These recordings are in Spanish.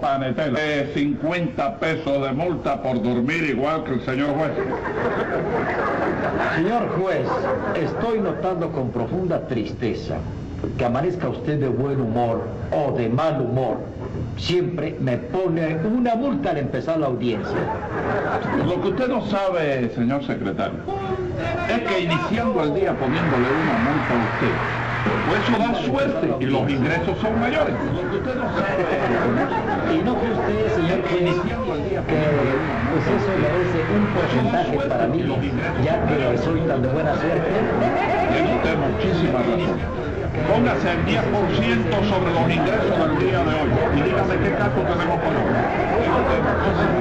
vengo panetela. De 50 pesos de multa por dormir igual que el señor juez. Señor juez, estoy notando con profunda tristeza que amanezca usted de buen humor o de mal humor. Siempre me pone una multa al empezar la audiencia. Lo que usted no sabe, señor secretario, es que iniciando el día poniéndole una multa a usted, pues eso da suerte y los ingresos son mayores. Lo que usted no sabe. Y no cree usted, señor, que, Iniciando el día que pues eso merece un porcentaje para mí, ya que soy tan de buena suerte. Tiene usted muchísima razón. Póngase el 10% sobre los ingresos del día de hoy y dígame qué caso tenemos con hoy.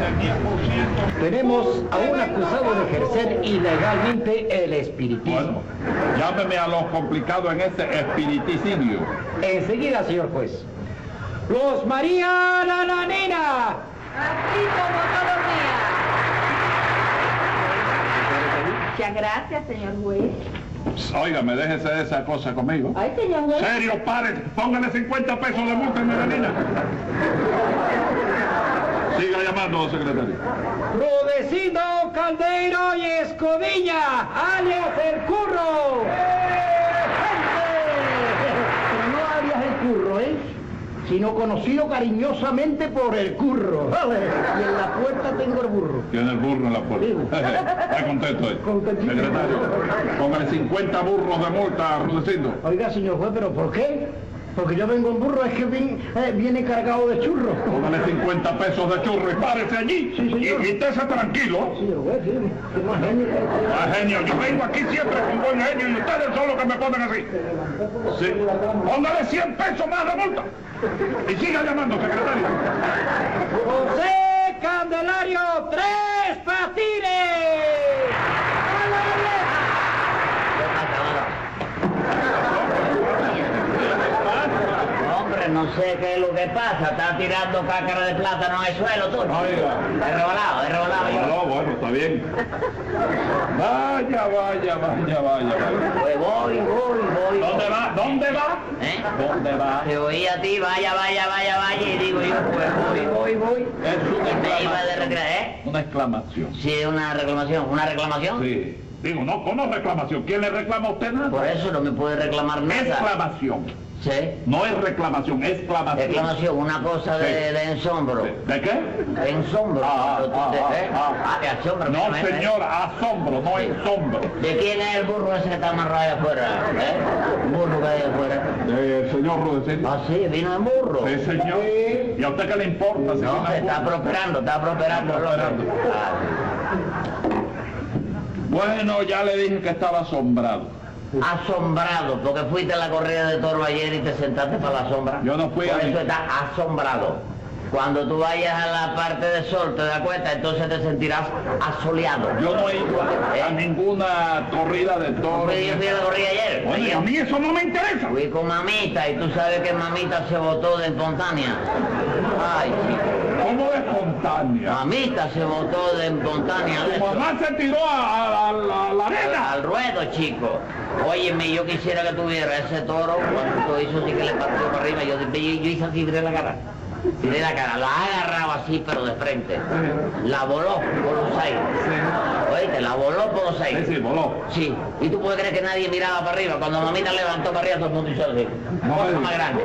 Póngase el 10%. Tenemos a un acusado de ejercer ilegalmente el espiritismo. Bueno, llámeme a lo complicado en ese espiriticidio. Enseguida, señor juez. Los María la Nanina. Así como todos los días. Muchas gracias, señor juez. Óigame, déjese de esa cosa conmigo. Ay, señor juez. Serio, pare, póngale 50 pesos de multa, Melanina. Siga llamando, secretario. Rudecindo Caldeiro y Escoviña, alias el curro. Pero no alias el curro, ¿eh? Sino conocido cariñosamente por el curro. ¿vale? Y en la puerta tengo el burro. Tiene el burro en la puerta. Está contento ahí. Contentísimo. Secretario, póngale 50 burros de multa a Rudecindo. Oiga, señor juez, ¿pero por qué? Porque yo vengo en burro, es que vin- eh, viene cargado de churros. Póngale 50 pesos de churro y párese allí. Sí, señor. y, y estése tranquilo. Señor juez, sí, más genio usted. Ah, genio, yo vengo aquí siempre con buen genio y ustedes son los que me ponen así. Sí. Póngale 100 pesos más de multa. Y siga llamando, secretario. José Candelario Tres Patines. ¡A la Hombre, no sé qué es lo que pasa. Está tirando cácara de plátano en el suelo tú. Oiga. He revolado, he revolado yo. No, bueno, está bien. Vaya, vaya, vaya, vaya, vaya. Pues voy, voy, voy. ¿Dónde va? ¿Dónde va? ¿Eh? ¿Dónde va? Te oí a ti, vaya, vaya, vaya, vaya, y digo yo, pues voy, voy, voy. Es una Y me iba de exclamación. recreo, ¿eh? Una exclamación. Sí, una reclamación, ¿una reclamación? Sí. Digo, no, ¿cómo reclamación? ¿Quién le reclama a usted nada? Por eso no me puede reclamar nada. Exclamación. Sí. No es reclamación, es exclamación. Reclamación, una cosa de, Sí. de ensombro. ¿De, de qué? De ensombro. Ah, ah, ah, de asombro. No, mira, ¿eh? señora, asombro, no ensombro. ¿De quién es el burro ese que está amarrado ahí afuera? ¿Eh? Un burro que hay afuera. Del señor Rudecindo. Ah, sí, vino en burro. Sí, señor. ¿Y a usted qué le importa? si No, viene se está prosperando, está prosperando. Está prosperando. Bueno, ya le dije que estaba asombrado. Asombrado, porque fuiste a la corrida de toro ayer y te sentaste para la sombra. Yo no fui Por a eso ni- estás asombrado. Cuando tú vayas a la parte de sol, te das cuenta, entonces te sentirás asoleado. Yo no he ido a, a ninguna corrida de toros. Fui- Yo fui a la corrida ayer. Oye, ayer. a mí eso no me interesa. Fui con mamita y tú sabes que mamita se botó de espontánea. Ay, chico. ¿Cómo de espontánea? Mamita se botó de espontánea. de Tu mamá se tiró a, a- a la, la arena. Al ruedo, chico. Óyeme, yo quisiera que tuviera ese toro, cuando hizo así que le partió para arriba, yo, yo, yo hice así, viré la cara. Viré la cara, la agarraba así, pero de frente. La voló por los aires. Oíste, la voló por los Sí, aires. sí, voló. Sí, y tú puedes creer que nadie miraba para arriba. Cuando mamita levantó para arriba, todo el mundo hizo así. Cosa más grande.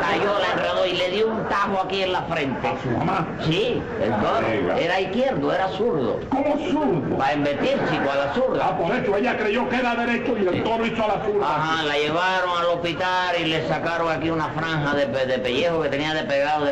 Cayó, la enredó y le dio un tajo aquí en la frente. A su mamá. Sí. Diga. Era izquierdo, era zurdo. ¿Cómo zurdo? Para embetir, chico, a la zurda. Ah, por eso ella creyó que era derecho y el toro hizo a la zurda. Ajá, la llevaron al hospital y le sacaron aquí una franja de, de pellejo que tenía despegado del cráneo.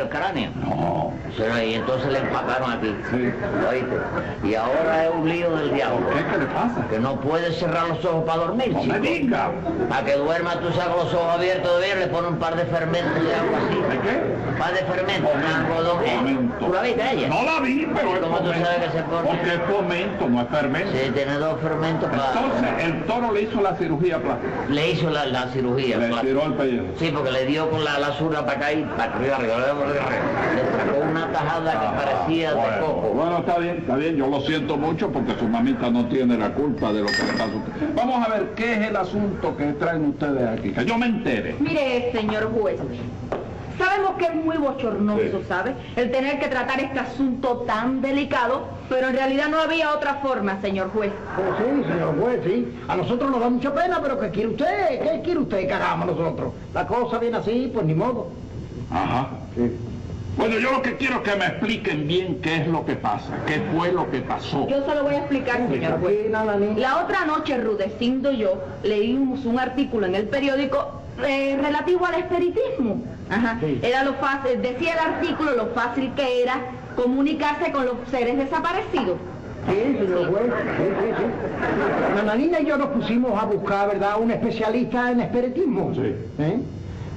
No. Se lo- Y entonces le empacaron aquí. Sí. ¿Oíste? Y ahora es un lío del diablo. ¿Qué, qué le pasa? Que no puede cerrar los ojos para dormir, No chico. me diga. Para que duerma, tú sacas los ojos abiertos de ver, le pones un par de fermentos de agua así. ¿De qué? Un par de fermentos, un algodón. ¿Tú la viste ella? No la vi, pero ¿Y cómo tú sabes que se pone? Porque es fomento, no es fermento. Sí, tiene dos fermentos para... Entonces, el toro le hizo la cirugía plástica. Le hizo la, la cirugía. Le tiró el pellejo. Sí, porque le dio con la, la para acá y para arriba, arriba, arriba, arriba, arriba. Le sacó una tajada que parecía de Bueno, coco. bueno, está bien, está bien. Yo lo siento mucho porque su mamita no tiene la culpa de lo que le pasa a usted. Vamos a ver qué es el asunto que traen ustedes aquí. Que yo me entere. Mire, señor juez, sabemos que es muy bochornoso, Sí. ¿sabe? El tener que tratar este asunto tan delicado, pero en realidad no había otra forma, señor juez. Oh, sí, señor juez, sí. A nosotros nos da mucha pena, pero ¿qué quiere usted? ¿Qué quiere usted que hagamos nosotros? La cosa viene así, pues ni modo. Ajá. Bueno, yo lo que quiero es que me expliquen bien qué es lo que pasa, qué fue lo que pasó. Yo se lo voy a explicar, señor juez. La otra noche, Rudecindo y yo leímos un artículo en el periódico eh, relativo al espiritismo. Ajá. Sí. Era lo fácil, decía el artículo lo fácil que era comunicarse con los seres desaparecidos. Sí, señor juez, sí, sí, sí. Nananina y yo nos pusimos a buscar, ¿verdad?, un especialista en espiritismo. Sí. ¿Eh?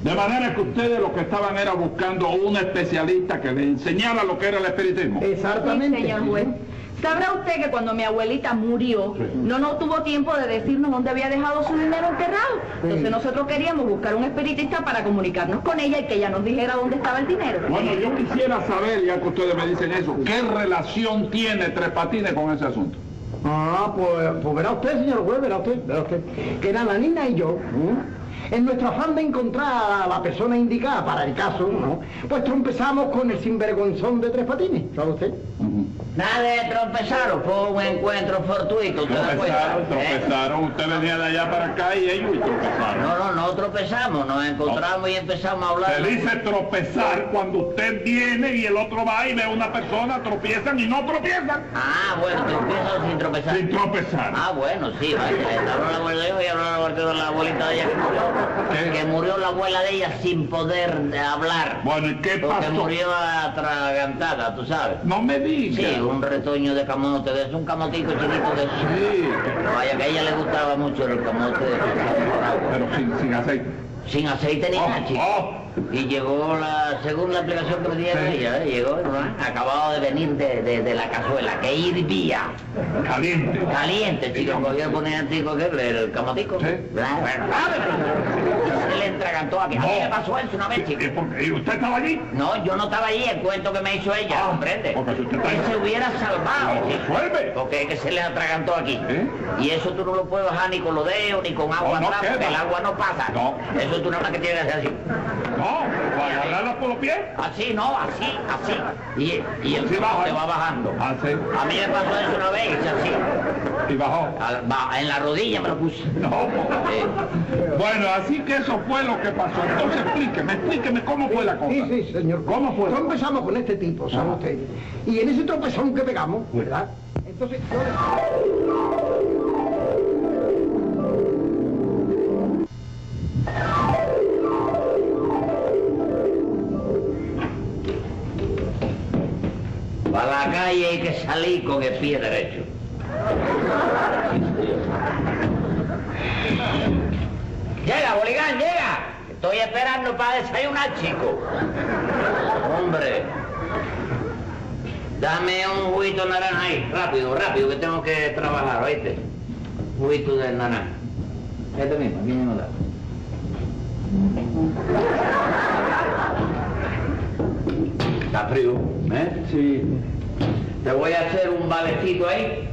De manera que ustedes lo que estaban era buscando un especialista que les enseñara lo que era el espiritismo. Exactamente. Sí, señor juez. Sabrá usted que cuando mi abuelita murió, Sí. no nos tuvo tiempo de decirnos dónde había dejado su dinero enterrado. Sí. Entonces nosotros queríamos buscar un espiritista para comunicarnos con ella y que ella nos dijera dónde estaba el dinero. Bueno, yo quisiera saber, ya que ustedes me dicen eso, ¿qué relación tiene Tres Patines con ese asunto? Ah, pues, pues verá usted, señor juez, verá usted, verá usted, que Nananina y yo, ¿eh? En nuestro afán de encontrar a la persona indicada para el caso, ¿no? pues trompezamos con el sinvergonzón de Tres Patines, ¿sabe usted? De tropezaron, fue un encuentro fortuito. Tropezaron, ¿Eh? tropezaron, usted venía de allá para acá y ellos y tropezaron. No, no, no tropezamos, nos encontramos y empezamos a hablar. Se dice tropezar cuando usted viene y el otro va y ve a una persona, tropiezan y no tropiezan. Ah, bueno, tropiezan sin tropezar. Sin tropezar. Ah, bueno, sí, vaya. Habló la abuela de ella y abuela de la abuelita de ella que murió. ¿Qué? Que murió la abuela de ella sin poder hablar. Bueno, ¿y qué Porque pasó? murió atragantada, tú sabes. No me diga. Sí, un retoño de camote, de un camotico chiquito de. Sí, Vaya, que a ella le gustaba mucho el camote de pero sin, sin aceite. sin aceite ni Oh, nada, chico. oh. Y llegó la, según la explicación que me dieron Sí. ella, ¿eh? llegó, ¿no? acabado de venir de, de- de la cazuela, que hirvía, Caliente. caliente, chico, cogió el poner antiguo que el, camotico. Sí. Se le entregató aquí. A mí No. me pasó eso una vez, chico. ¿Y, por qué? ¿Y usted estaba allí? No, yo no estaba allí, el cuento que me hizo ella, Ah, ¿comprende? porque si usted está se hubiera salvado, No, chico. Porque es que se le atragantó aquí. ¿Eh? Y eso tú no lo puedes bajar ni con los dedos, ni con agua No, atrás, porque el agua no pasa. No. Eso tú nada más que tienes que hacer así. No, para agarrarla por los pies. Así, no, así, así. Y, y el Así te baja. va bajando. Ah, sí. A mí me pasó eso una vez, hice así. Y bajó. Al- en la rodilla me lo puse. No. Eh, Bueno, así que eso fue lo que pasó. Entonces explíqueme, explíqueme cómo fue la cosa. Sí, sí, señor. ¿Cómo fue? Trompezamos con este tipo, ¿sabe Ajá. usted? Y en ese tropezón que pegamos, ¿verdad? Entonces, yo... Para la calle hay que salir con el pie derecho. Llega, Boligán, llega. Estoy esperando para desayunar, chico. Hombre. Dame un juguito de naranja ahí, rápido, rápido, que tengo que trabajar, ¿oíste? Juguito de naranja. Este mismo, aquí mismo da. Está frío, ¿eh? Sí. Te voy a hacer un valecito ahí.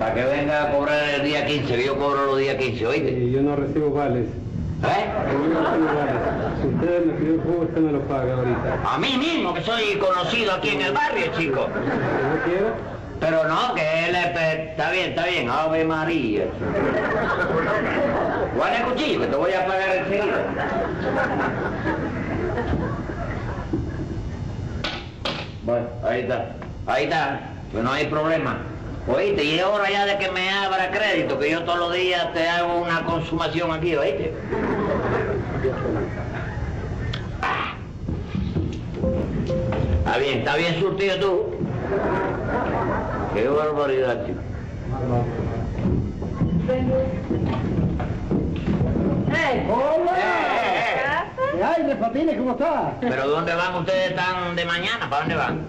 Para que venga a cobrar el día 15, que yo cobro los días 15, ¿oíste? Y yo no recibo vales. ¿Eh? Yo no recibo vales. Si usted me pidió el jugo, usted me lo paga ahorita. A mí mismo, que soy conocido aquí en el barrio, chico. No Pero no, que él es... Está bien, está bien, Ave María. Guarda el cuchillo, que te voy a pagar enseguida. Bueno, ahí está. Ahí está, que no hay problema. Oíste, y es hora ya de que me abra crédito, que yo todos los días te hago una consumación aquí, oíste. Ah. Está bien, está bien surtido tú. Qué barbaridad, chico. ¡Eh! ¡Hola! Eh, ¿Qué hay, Tres Patines? ¿Cómo está? Pero ¿dónde van ustedes tan de mañana? ¿Para dónde van?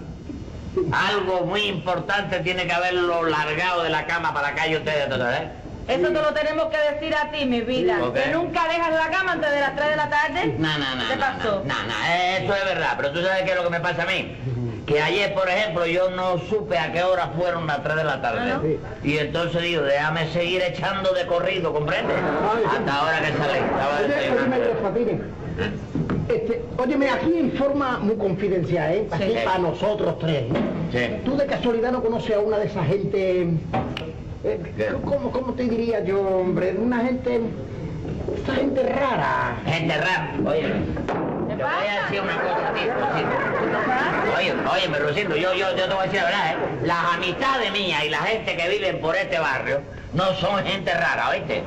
Algo muy importante tiene que haberlo largado de la cama para acá y ustedes, ¿eh? Eso te lo tenemos que decir a ti, mi vida. Que nunca dejas la cama antes de las 3 de la tarde. No, no, no. ¿Qué no, pasó? No, no, eso es verdad, pero tú sabes qué es lo que me pasa a mí. Que ayer, por ejemplo, yo no supe a qué hora fueron las 3 de la tarde. Ah, ¿no? Y entonces digo, déjame seguir echando de corrido, ¿comprendes? Hasta ahora que sale. Estaba Oye, desayunando. Patines. Este, óyeme, aquí en forma muy confidencial, ¿eh? Aquí Sí. para nosotros tres. ¿eh? Sí. ¿Tú de casualidad no conoces a una de esas gente... eh. ¿cómo, ¿Cómo te diría yo, hombre? Una gente... Esa gente rara. Gente rara. Oye, te voy a decir una cosa a ti, Rosito. Oye, oye, Rosito, yo, yo, yo te voy a decir la verdad, ¿eh? Las amistades mías y la gente que viven por este barrio no son gente rara, ¿oíste?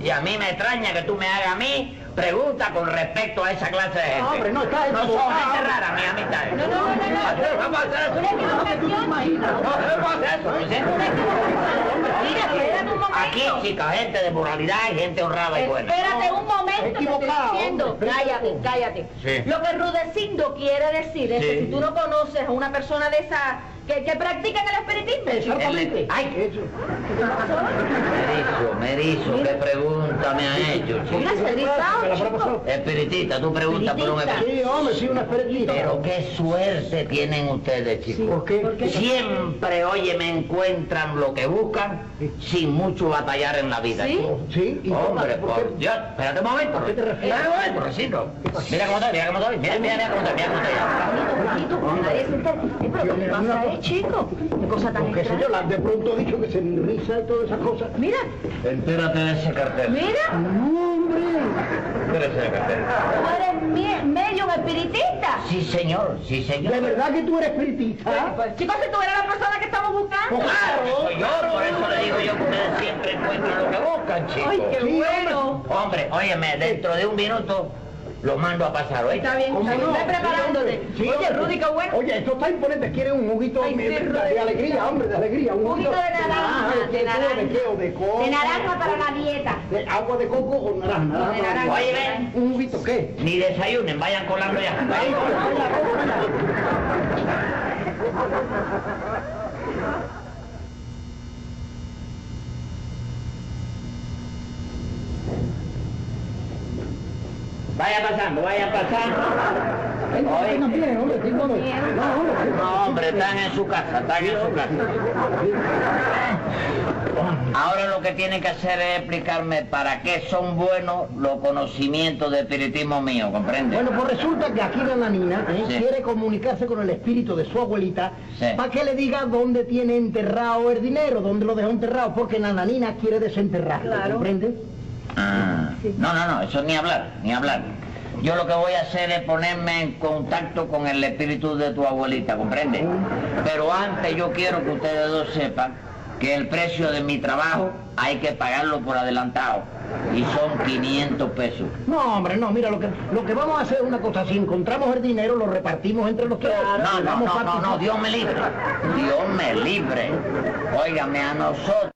Y a mí me extraña que tú me hagas a mí preguntas con respecto a esa clase de gente. No, hombre, no, está No son gente rara, mis amistades. No, no, no, no, no. ¿Cómo hacer eso? No, ¿cómo hacer eso, Rosito? Mira, espérate un momento. Aquí, chicas, gente de moralidad y gente honrada y buena. Espérate un momento, te estoy Equivocado, diciendo. Cállate, cállate. Sí. Lo que Rudecindo quiere decir es que si tú no conoces a una persona de esa que, que practica el espiritismo, Exactamente. Ay. Eso. Merizo, Merizo, ¿qué pregunta me ha hecho, Mira, chico? ¿Qué habrá pasado? Espiritista, tú preguntas por un Espiritista. Sí, hombre, sí, una espiritista. Pero qué suerte tienen ustedes, chicos. ¿Por qué? ¿Por qué? Siempre, oye, me encuentran lo que buscan sin mucho batallar en la vida. ¿Sí? chico. Sí, y Hombre, ¿por qué? por Dios, espérate un momento. qué te refieres? Espérate un momento, Rosito. Mira cómo estoy, mira cómo estoy. Mira, mira, mira cómo estoy, mira cómo estoy. Poquito, poquito, nadie se entera. Eh, pero ¿qué te pasa, eh, chico? Qué cosa tan yo, extraña. la- de pronto he dicho que se me risa y todas esas cosas. Mira, Entérate de ese cartel. mira, No, hombre. Entérate de ese cartel. tú eres medio espiritista. Sí, señor, sí, señor. ¿De verdad que tú eres espiritista? Pues, chicos, si tú eres la persona que estamos buscando. Claro, soy yo, por eso le digo yo que ustedes siempre encuentran lo que buscan, chicos. Ay, qué Sí, bueno. Hombre, óyeme, dentro de un minuto lo mando a pasar, ¿oíste? Está bien, ¿Cómo está bien, no? ve preparándote. Sí, Oye. Rudy, qué bueno. Oye, esto está imponente. ¿Quieres un juguito Ay, de, sí, de- de alegría, hombre, de alegría? Un poquito de naranja, ¿de naranja. ¿De qué? ¿O de coco? De naranja para la dieta. ¿De agua de coco o naranja? naranja de naranja. Oye, ven. ¿Un juguito qué? Ni desayunen, vayan colando ya. Ay, Vayan colando. hola, hola, hola. Vaya pasando, vaya pasando. Oye. No, hombre. Están en su casa, están en su casa. Ahora lo que tiene que hacer es explicarme para qué son buenos los conocimientos de espiritismo mío, ¿comprende? Bueno, pues resulta que aquí la nanina ¿eh? Sí. quiere comunicarse con el espíritu de su abuelita Sí. para que le diga dónde tiene enterrado el dinero, dónde lo dejó enterrado, porque la nanina quiere desenterrarlo, Claro. ¿comprende? Ah, no, no, no, eso ni hablar, ni hablar. Yo lo que voy a hacer es ponerme en contacto con el espíritu de tu abuelita, ¿comprende? Pero antes yo quiero que ustedes dos sepan que el precio de mi trabajo hay que pagarlo por adelantado y son 500 pesos. No, hombre, no, mira, lo que, lo que vamos a hacer es una cosa, si encontramos el dinero lo repartimos entre los tres. No, no, no, no, no. Dios me libre. Dios me libre. Óigame a nosotros.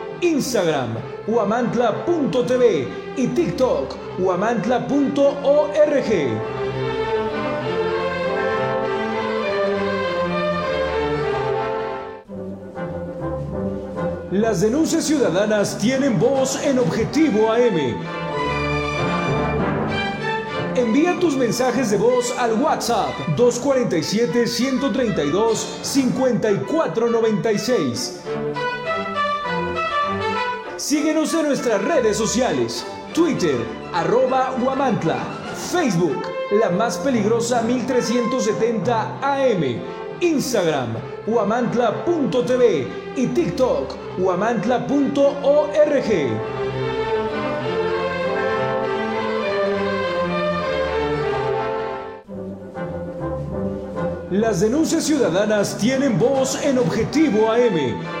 Instagram, guamantla.tv y TikTok, guamantla.org. Las denuncias ciudadanas tienen voz en Objetivo AM. Envía tus mensajes de voz al WhatsApp 247-132-5496. Síguenos en nuestras redes sociales, Twitter, arroba Guamantla, Facebook, la más peligrosa 1370 AM, Instagram, guamantla.tv y TikTok, guamantla.org. Las denuncias ciudadanas tienen voz en Objetivo AM.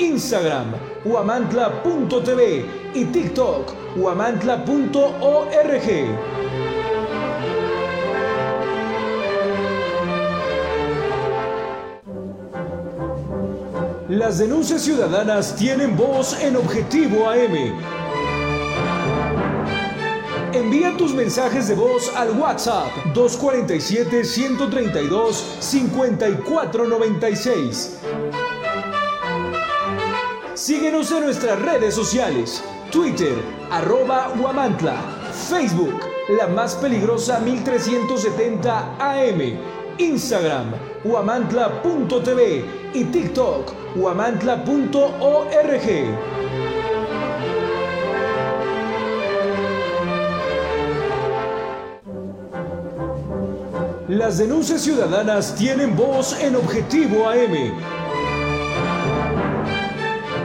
Instagram, guamantla.tv y TikTok, guamantla.org. Las denuncias ciudadanas tienen voz en Objetivo AM. Envía tus mensajes de voz al WhatsApp 247-132-5496. Síguenos en nuestras redes sociales, Twitter, arroba Guamantla, Facebook, la más peligrosa 1370 AM, Instagram, guamantla.tv y TikTok, guamantla.org. Las denuncias ciudadanas tienen voz en Objetivo AM.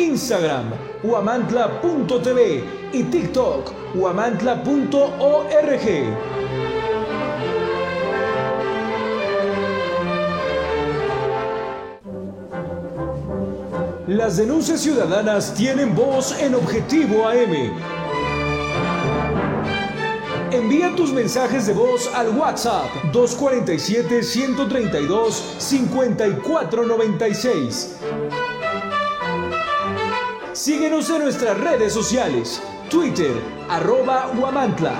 Instagram, guamantla.tv y TikTok, guamantla.org. Las denuncias ciudadanas tienen voz en Objetivo AM. Envía tus mensajes de voz al WhatsApp 247-132-5496. Síguenos en nuestras redes sociales, Twitter, arroba Guamantla,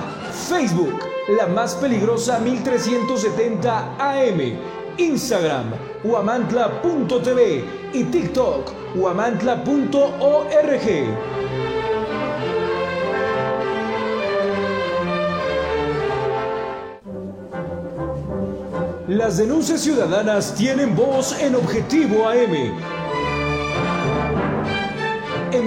Facebook, la más peligrosa 1370 AM, Instagram, huamantla.tv y TikTok, huamantla.org. Las denuncias ciudadanas tienen voz en Objetivo AM.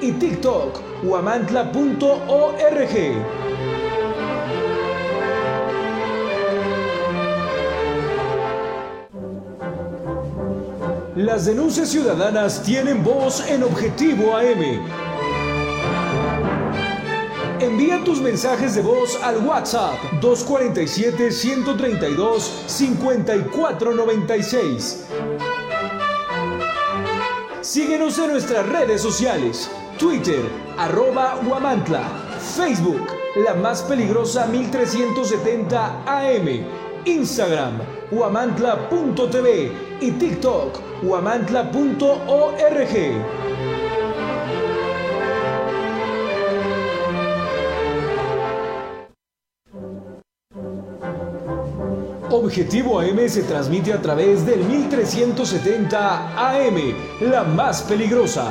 y TikTok, huamantla.org. Las denuncias ciudadanas tienen voz en Objetivo AM. Envía tus mensajes de voz al WhatsApp 247-132-5496. Síguenos en nuestras redes sociales, Twitter, arroba Huamantla, Facebook, la más peligrosa 1370 AM, Instagram, huamantla.tv y TikTok, huamantla.org. Objetivo AM se transmite a través del 1370 AM, la más peligrosa.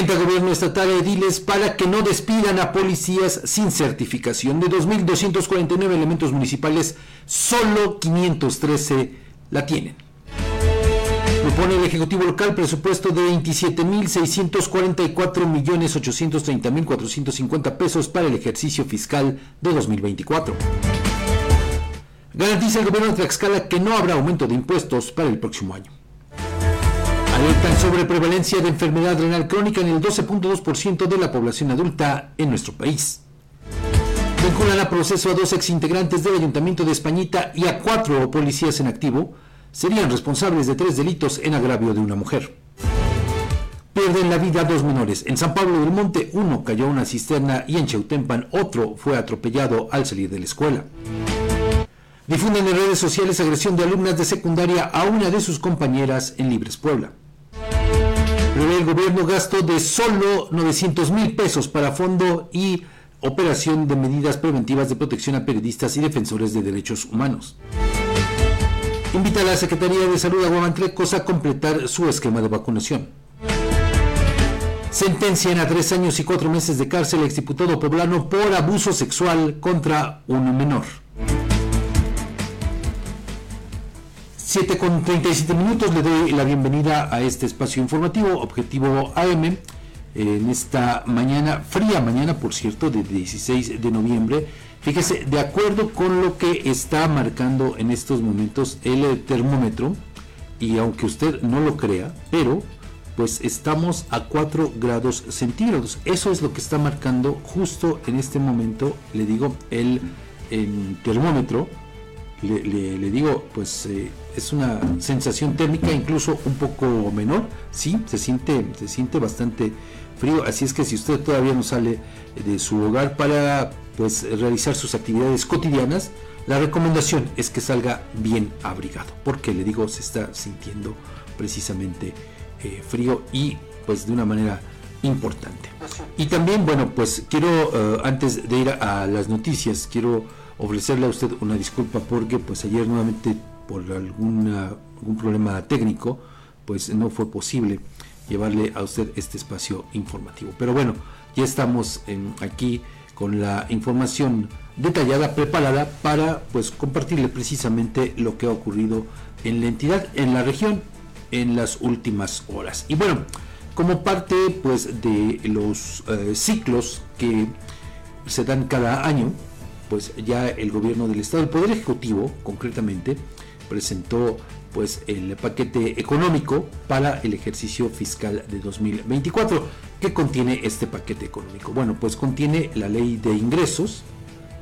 Al gobierno estatal ediles para que no despidan a policías sin certificación. De 2.249 elementos municipales, solo 513 la tienen. Propone el Ejecutivo Local presupuesto de 27.644.830.450 pesos para el ejercicio fiscal de 2024. Garantiza el gobierno de Tlaxcala que no habrá aumento de impuestos para el próximo año. Alertan sobre prevalencia de enfermedad renal crónica en el 12.2% de la población adulta en nuestro país. Vinculan a proceso a dos exintegrantes del Ayuntamiento de Españita y a cuatro policías en activo serían responsables de tres delitos en agravio de una mujer. Pierden la vida dos menores. En San Pablo del Monte, uno cayó a una cisterna y en Cheutempan otro fue atropellado al salir de la escuela. Difunden en redes sociales agresión de alumnas de secundaria a una de sus compañeras en Libres Puebla. El gobierno gasto de solo 900 mil pesos para fondo y operación de medidas preventivas de protección a periodistas y defensores de derechos humanos invita a la Secretaría de Salud de Guamantlecos a completar su esquema de vacunación. Sentencian a tres años y cuatro meses de cárcel exdiputado poblano por abuso sexual contra un menor. 7 con 37 minutos le doy la bienvenida a este espacio informativo, Objetivo AM, en esta mañana, fría mañana por cierto, de 16 de noviembre Fíjese, de acuerdo con lo que está marcando en estos momentos el termómetro, y aunque usted no lo crea, pero pues estamos a 4 grados centígrados. Eso es lo que está marcando justo en este momento, le digo, el, termómetro le, digo, pues eh, es una sensación térmica incluso un poco menor, sí, se siente, se siente bastante frío, así es que si usted todavía no sale de su hogar para pues realizar sus actividades cotidianas, la recomendación es que salga bien abrigado, porque le digo, se está sintiendo precisamente eh, frío y pues de una manera importante. Y también, bueno, pues quiero, eh, antes de ir a las noticias, quiero ofrecerle a usted una disculpa porque pues ayer nuevamente por alguna, algún problema técnico pues no fue posible llevarle a usted este espacio informativo. Pero bueno, ya estamos aquí con la información detallada, preparada para pues compartirle precisamente lo que ha ocurrido en la entidad, en la región, en las últimas horas. Y bueno, como parte pues de los eh, ciclos que se dan cada año, pues ya el gobierno del estado, el poder ejecutivo concretamente, presentó pues el paquete económico para el ejercicio fiscal de 2024. ¿Qué contiene este paquete económico? Bueno, pues contiene la ley de ingresos,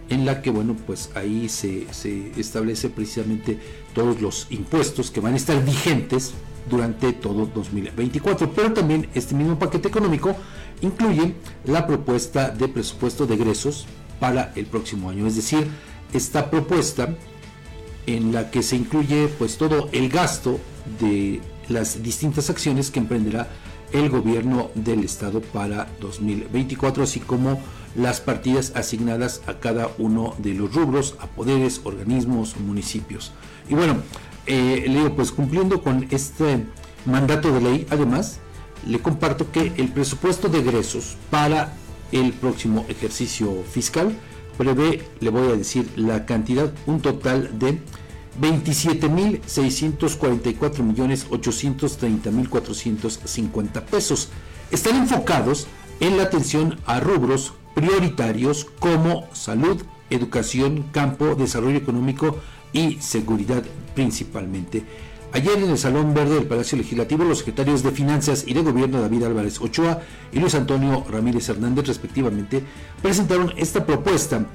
en la que, bueno, pues ahí se, se establece precisamente todos los impuestos que van a estar vigentes durante todo 2024. Pero también este mismo paquete económico incluye la propuesta de presupuesto de egresos para el próximo año. Es decir, esta propuesta en la que se incluye pues todo el gasto de las distintas acciones que emprenderá el gobierno del estado para 2024, así como las partidas asignadas a cada uno de los rubros, a poderes, organismos, municipios. Y bueno, eh, Leo, pues cumpliendo con este mandato de ley, además, le comparto que el presupuesto de egresos para el próximo ejercicio fiscal prevé, le voy a decir la cantidad, un total de 27.644 millones 830 mil 450 pesos. Están enfocados en la atención a rubros prioritarios como salud, educación, campo, desarrollo económico y seguridad principalmente. Ayer en el Salón Verde del Palacio Legislativo, los secretarios de Finanzas y de Gobierno David Álvarez Ochoa y Luis Antonio Ramírez Hernández, respectivamente, presentaron esta propuesta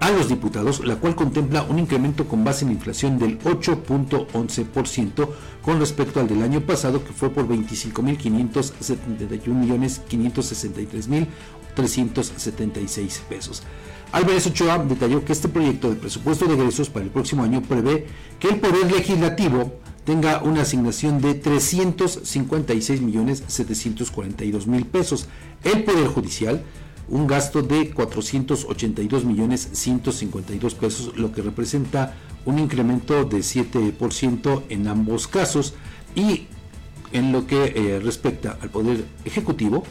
a los diputados, la cual contempla un incremento con base en inflación del 8.11% con respecto al del año pasado, que fue por 25.571.563.376 pesos. Álvarez Ochoa detalló que este proyecto de presupuesto de egresos para el próximo año prevé que el Poder Legislativo tenga una asignación de 356 millones 742 mil pesos. El Poder Judicial un gasto de 482 millones 152 pesos, lo que representa un incremento de 7% en ambos casos y en lo que eh, respecta al Poder Ejecutivo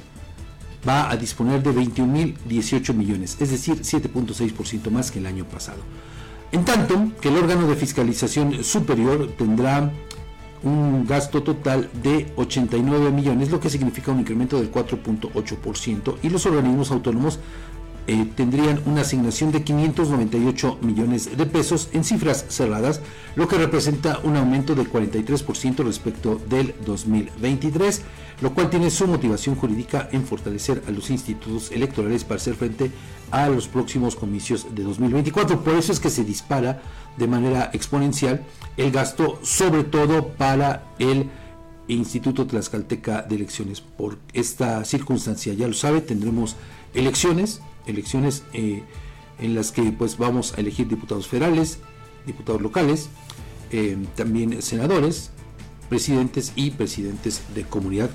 va a disponer de 21.018 millones, es decir, 7.6% más que el año pasado. En tanto que el órgano de fiscalización superior tendrá un gasto total de 89 millones, lo que significa un incremento del 4.8%, y los organismos autónomos eh, tendrían una asignación de 598 millones de pesos en cifras cerradas, lo que representa un aumento del 43% respecto del 2023, lo cual tiene su motivación jurídica en fortalecer a los institutos electorales para hacer frente a los próximos comicios de 2024. Por eso es que se dispara de manera exponencial el gasto, sobre todo para el Instituto Tlaxcalteca de Elecciones. Por esta circunstancia, ya lo sabe, tendremos elecciones elecciones eh, en las que pues vamos a elegir diputados federales, diputados locales, eh, también senadores, presidentes y presidentes de comunidad.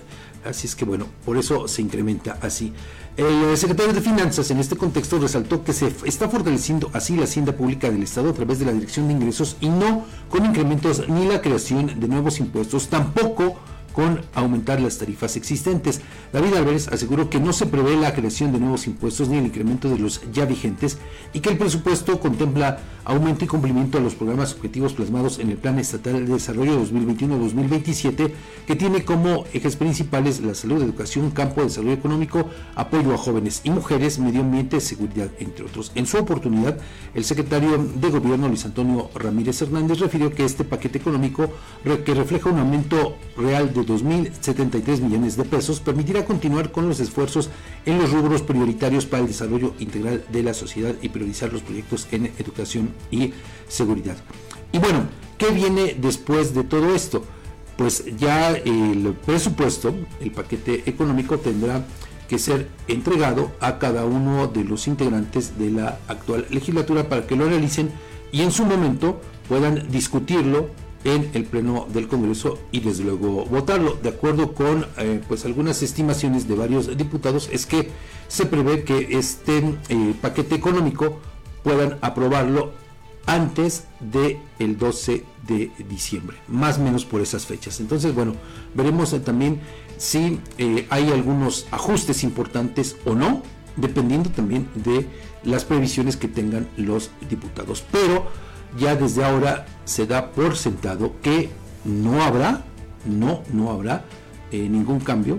Así es que bueno, por eso se incrementa así. El secretario de Finanzas en este contexto resaltó que se está fortaleciendo así la hacienda pública del Estado a través de la Dirección de Ingresos y no con incrementos ni la creación de nuevos impuestos, tampoco con aumentar las tarifas existentes. David Álvarez aseguró que no se prevé la creación de nuevos impuestos ni el incremento de los ya vigentes y que el presupuesto contempla aumento y cumplimiento a los programas objetivos plasmados en el Plan Estatal de Desarrollo 2021-2027, que tiene como ejes principales la salud, educación, campo, desarrollo económico, apoyo a jóvenes y mujeres, medio ambiente, seguridad, entre otros. En su oportunidad, el secretario de Gobierno, Luis Antonio Ramírez Hernández, refirió que este paquete económico que refleja un aumento real de 2.000 73 millones de pesos permitirá continuar con los esfuerzos en los rubros prioritarios para el desarrollo integral de la sociedad y priorizar los proyectos en educación y seguridad. Y bueno, ¿qué viene después de todo esto? Pues ya el presupuesto, el paquete económico tendrá que ser entregado a cada uno de los integrantes de la actual legislatura para que lo realicen y en su momento puedan discutirlo en el pleno del Congreso y desde luego votarlo. De acuerdo con eh, pues algunas estimaciones de varios diputados es que se prevé que este eh, paquete económico puedan aprobarlo antes del el 12 de diciembre, más o menos por esas fechas. Entonces, bueno, veremos eh, también si hay algunos ajustes importantes o no, dependiendo también de las previsiones que tengan los diputados. Pero ya desde ahora se da por sentado que no habrá, no, no habrá eh, ningún cambio.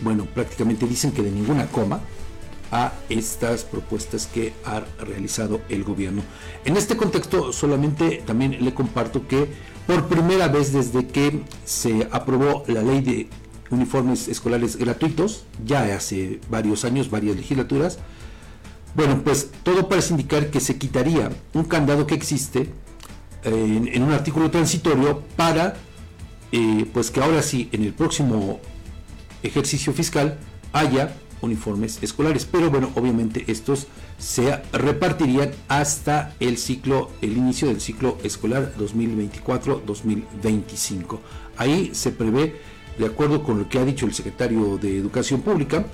Bueno, prácticamente dicen que de ninguna coma a estas propuestas que ha realizado el gobierno. En este contexto solamente también le comparto que por primera vez desde que se aprobó la ley de uniformes escolares gratuitos, ya hace varios años, varias legislaturas, bueno, pues todo parece indicar que se quitaría un candado que existe eh, en, un artículo transitorio para, eh, pues que ahora sí, en el próximo ejercicio fiscal haya uniformes escolares. Pero bueno, obviamente estos se repartirían hasta el ciclo, el inicio del ciclo escolar 2024-2025. Ahí se prevé, de acuerdo con lo que ha dicho el secretario de Educación Pública,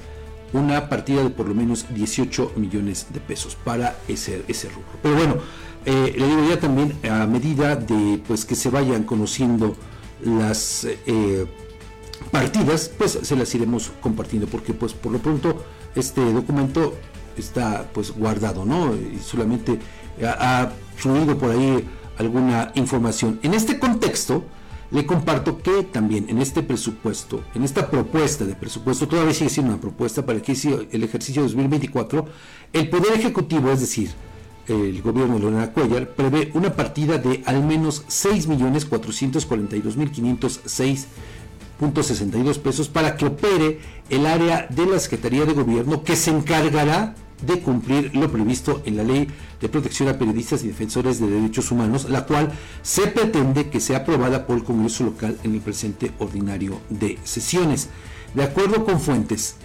una partida de por lo menos 18 millones de pesos para ese, ese rubro. Pero bueno, eh, le digo ya también a medida de pues que se vayan conociendo las eh, partidas, pues se las iremos compartiendo porque pues por lo pronto este documento está pues guardado, ¿no? Y solamente ha, ha fluido por ahí alguna información. En este contexto, le comparto que también en este presupuesto, en esta propuesta de presupuesto, todavía sigue siendo una propuesta para el ejercicio, el ejercicio 2024, el Poder Ejecutivo, es decir, el gobierno de Lorena Cuellar, prevé una partida de al menos 6.442.506.62 pesos para que opere el área de la Secretaría de Gobierno que se encargará de cumplir lo previsto en la Ley de Protección a Periodistas y Defensores de Derechos Humanos, la cual se pretende que sea aprobada por el Congreso local en el presente ordinario de sesiones. De acuerdo con fuentes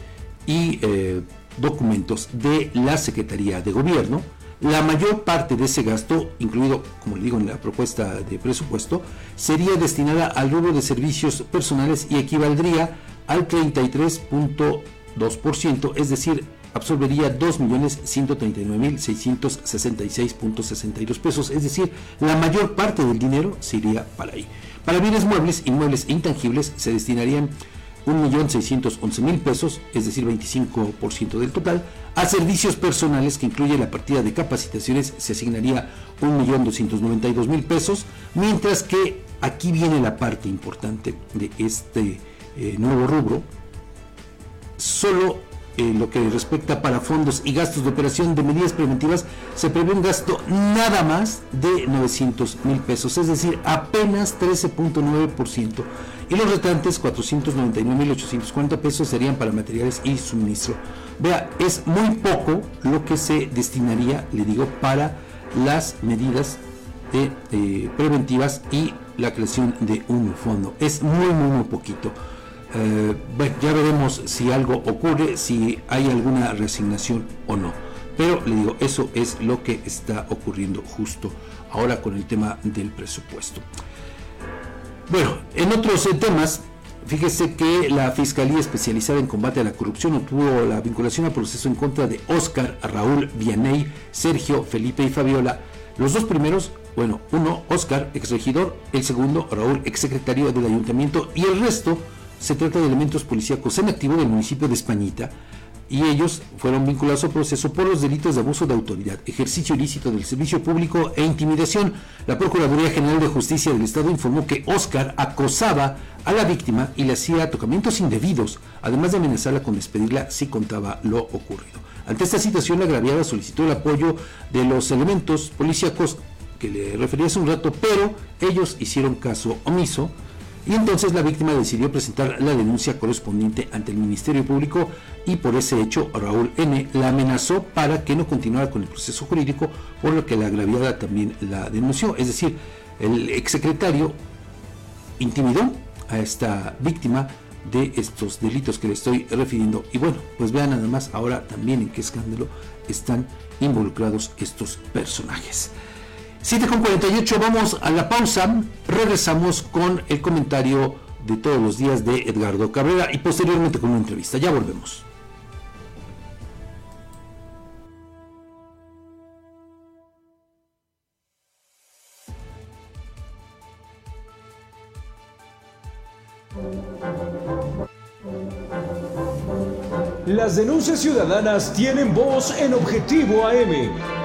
y eh, documentos de la Secretaría de Gobierno, la mayor parte de ese gasto, incluido, como le digo, en la propuesta de presupuesto, sería destinada al rubro de servicios personales y equivaldría al 33.2%, es decir, absorbería 2.139.666.62 pesos, es decir, la mayor parte del dinero se iría para ahí. Para bienes muebles, inmuebles e intangibles se destinarían 1.611.000 pesos, es decir, 25% del total. A servicios personales, que incluye la partida de capacitaciones, se asignaría 1.292.000 pesos, mientras que aquí viene la parte importante de este eh, nuevo rubro. Solo en lo que respecta para fondos y gastos de operación de medidas preventivas, se prevé un gasto nada más de 900 mil pesos, es decir, apenas 13.9%. Y los restantes, 499.840 pesos, serían para materiales y suministro. Vea, es muy poco lo que se destinaría, le digo, para las medidas de, eh, preventivas y la creación de un fondo. Es muy, muy, muy poquito. Eh, bueno, ya veremos si algo ocurre, si hay alguna resignación o no. Pero le digo, eso es lo que está ocurriendo justo ahora con el tema del presupuesto. Bueno, en otros eh, temas, fíjese que la Fiscalía Especializada en Combate a la Corrupción obtuvo la vinculación al proceso en contra de Oscar, Raúl, Vianey, Sergio, Felipe y Fabiola. Los dos primeros, bueno, uno, Oscar, exregidor, el segundo, Raúl, exsecretario del ayuntamiento, y el resto se trata de elementos policíacos en activo del municipio de Españita y ellos fueron vinculados al proceso por los delitos de abuso de autoridad, ejercicio ilícito del servicio público e intimidación. La Procuraduría General de Justicia del Estado informó que Oscar acosaba a la víctima y le hacía tocamientos indebidos, además de amenazarla con despedirla si contaba lo ocurrido. Ante esta situación, agraviada solicitó el apoyo de los elementos policíacos que le refería hace un rato, pero ellos hicieron caso omiso y entonces la víctima decidió presentar la denuncia correspondiente ante el Ministerio Público y por ese hecho Raúl N. la amenazó para que no continuara con el proceso jurídico, por lo que la agraviada también la denunció. Es decir, el exsecretario intimidó a esta víctima de estos delitos que le estoy refiriendo. Y bueno, pues vean nada más ahora también en qué escándalo están involucrados estos personajes. 7.48, vamos a la pausa, regresamos con el comentario de todos los días de Edgardo Cabrera y posteriormente con una entrevista. Ya volvemos. Las denuncias ciudadanas tienen voz en Objetivo AM.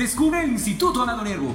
Descubre el Instituto Amado Nervo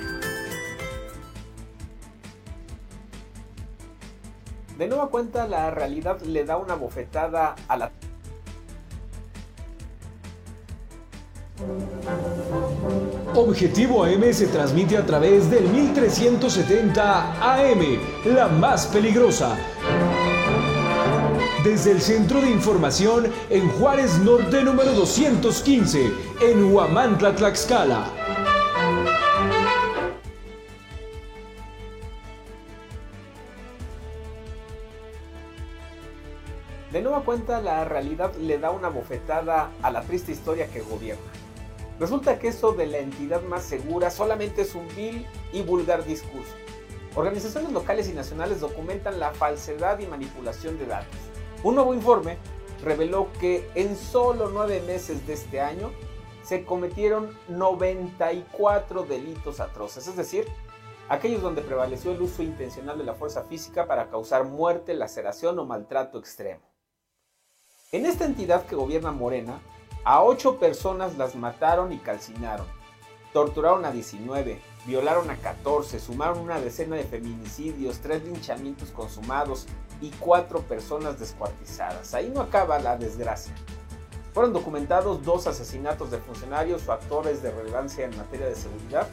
De nueva cuenta, la realidad le da una bofetada a la... Objetivo AM se transmite a través del 1370 AM, la más peligrosa. Desde el Centro de Información en Juárez Norte número 215, en Huamantla, Tlaxcala. De nueva cuenta, la realidad le da una bofetada a la triste historia que gobierna. Resulta que eso de la entidad más segura solamente es un vil y vulgar discurso. Organizaciones locales y nacionales documentan la falsedad y manipulación de datos. Un nuevo informe reveló que en solo nueve meses de este año se cometieron 94 delitos atroces, es decir, aquellos donde prevaleció el uso intencional de la fuerza física para causar muerte, laceración o maltrato extremo. En esta entidad que gobierna Morena, a 8 personas las mataron y calcinaron, torturaron a 19, violaron a 14, sumaron una decena de feminicidios, 3 linchamientos consumados y 4 personas descuartizadas. Ahí no acaba la desgracia. Fueron documentados dos asesinatos de funcionarios o actores de relevancia en materia de seguridad,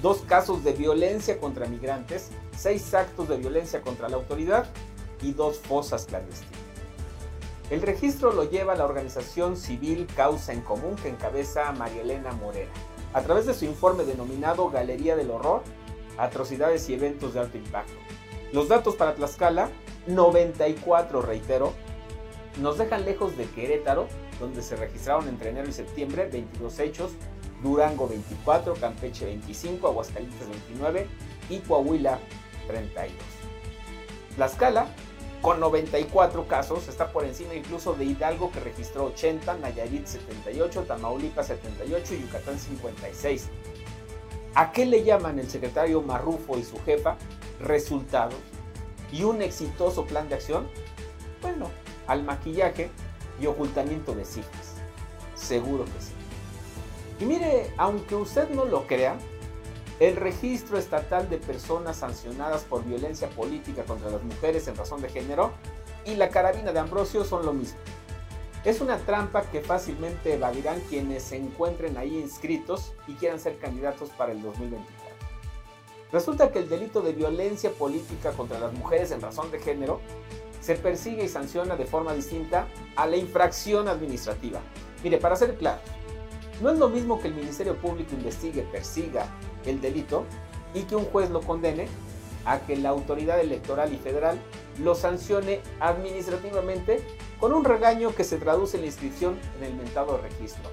dos casos de violencia contra migrantes, seis actos de violencia contra la autoridad y dos fosas clandestinas. El registro lo lleva la organización civil Causa en Común que encabeza María Elena Morera, a través de su informe denominado Galería del Horror, Atrocidades y Eventos de Alto Impacto. Los datos para Tlaxcala, 94 reitero, nos dejan lejos de Querétaro, donde se registraron entre enero y septiembre 22 hechos, Durango 24, Campeche 25, Aguascalientes 29 y Coahuila 32. Tlaxcala con 94 casos, está por encima incluso de Hidalgo que registró 80, Nayarit 78, Tamaulipas 78 y Yucatán 56. ¿A qué le llaman el secretario Marrufo y su jefa? Resultados y un exitoso plan de acción. Bueno, al maquillaje y ocultamiento de cifras. Seguro que sí. Y mire, aunque usted no lo crea, el registro estatal de personas sancionadas por violencia política contra las mujeres en razón de género y la carabina de Ambrosio son lo mismo. Es una trampa que fácilmente evadirán quienes se encuentren ahí inscritos y quieran ser candidatos para el 2024. Resulta que el delito de violencia política contra las mujeres en razón de género se persigue y sanciona de forma distinta a la infracción administrativa. Mire, para ser claro, no es lo mismo que el Ministerio Público investigue, persiga el delito y que un juez lo condene a que la autoridad electoral y federal lo sancione administrativamente con un regaño que se traduce en la inscripción en el mentado registro.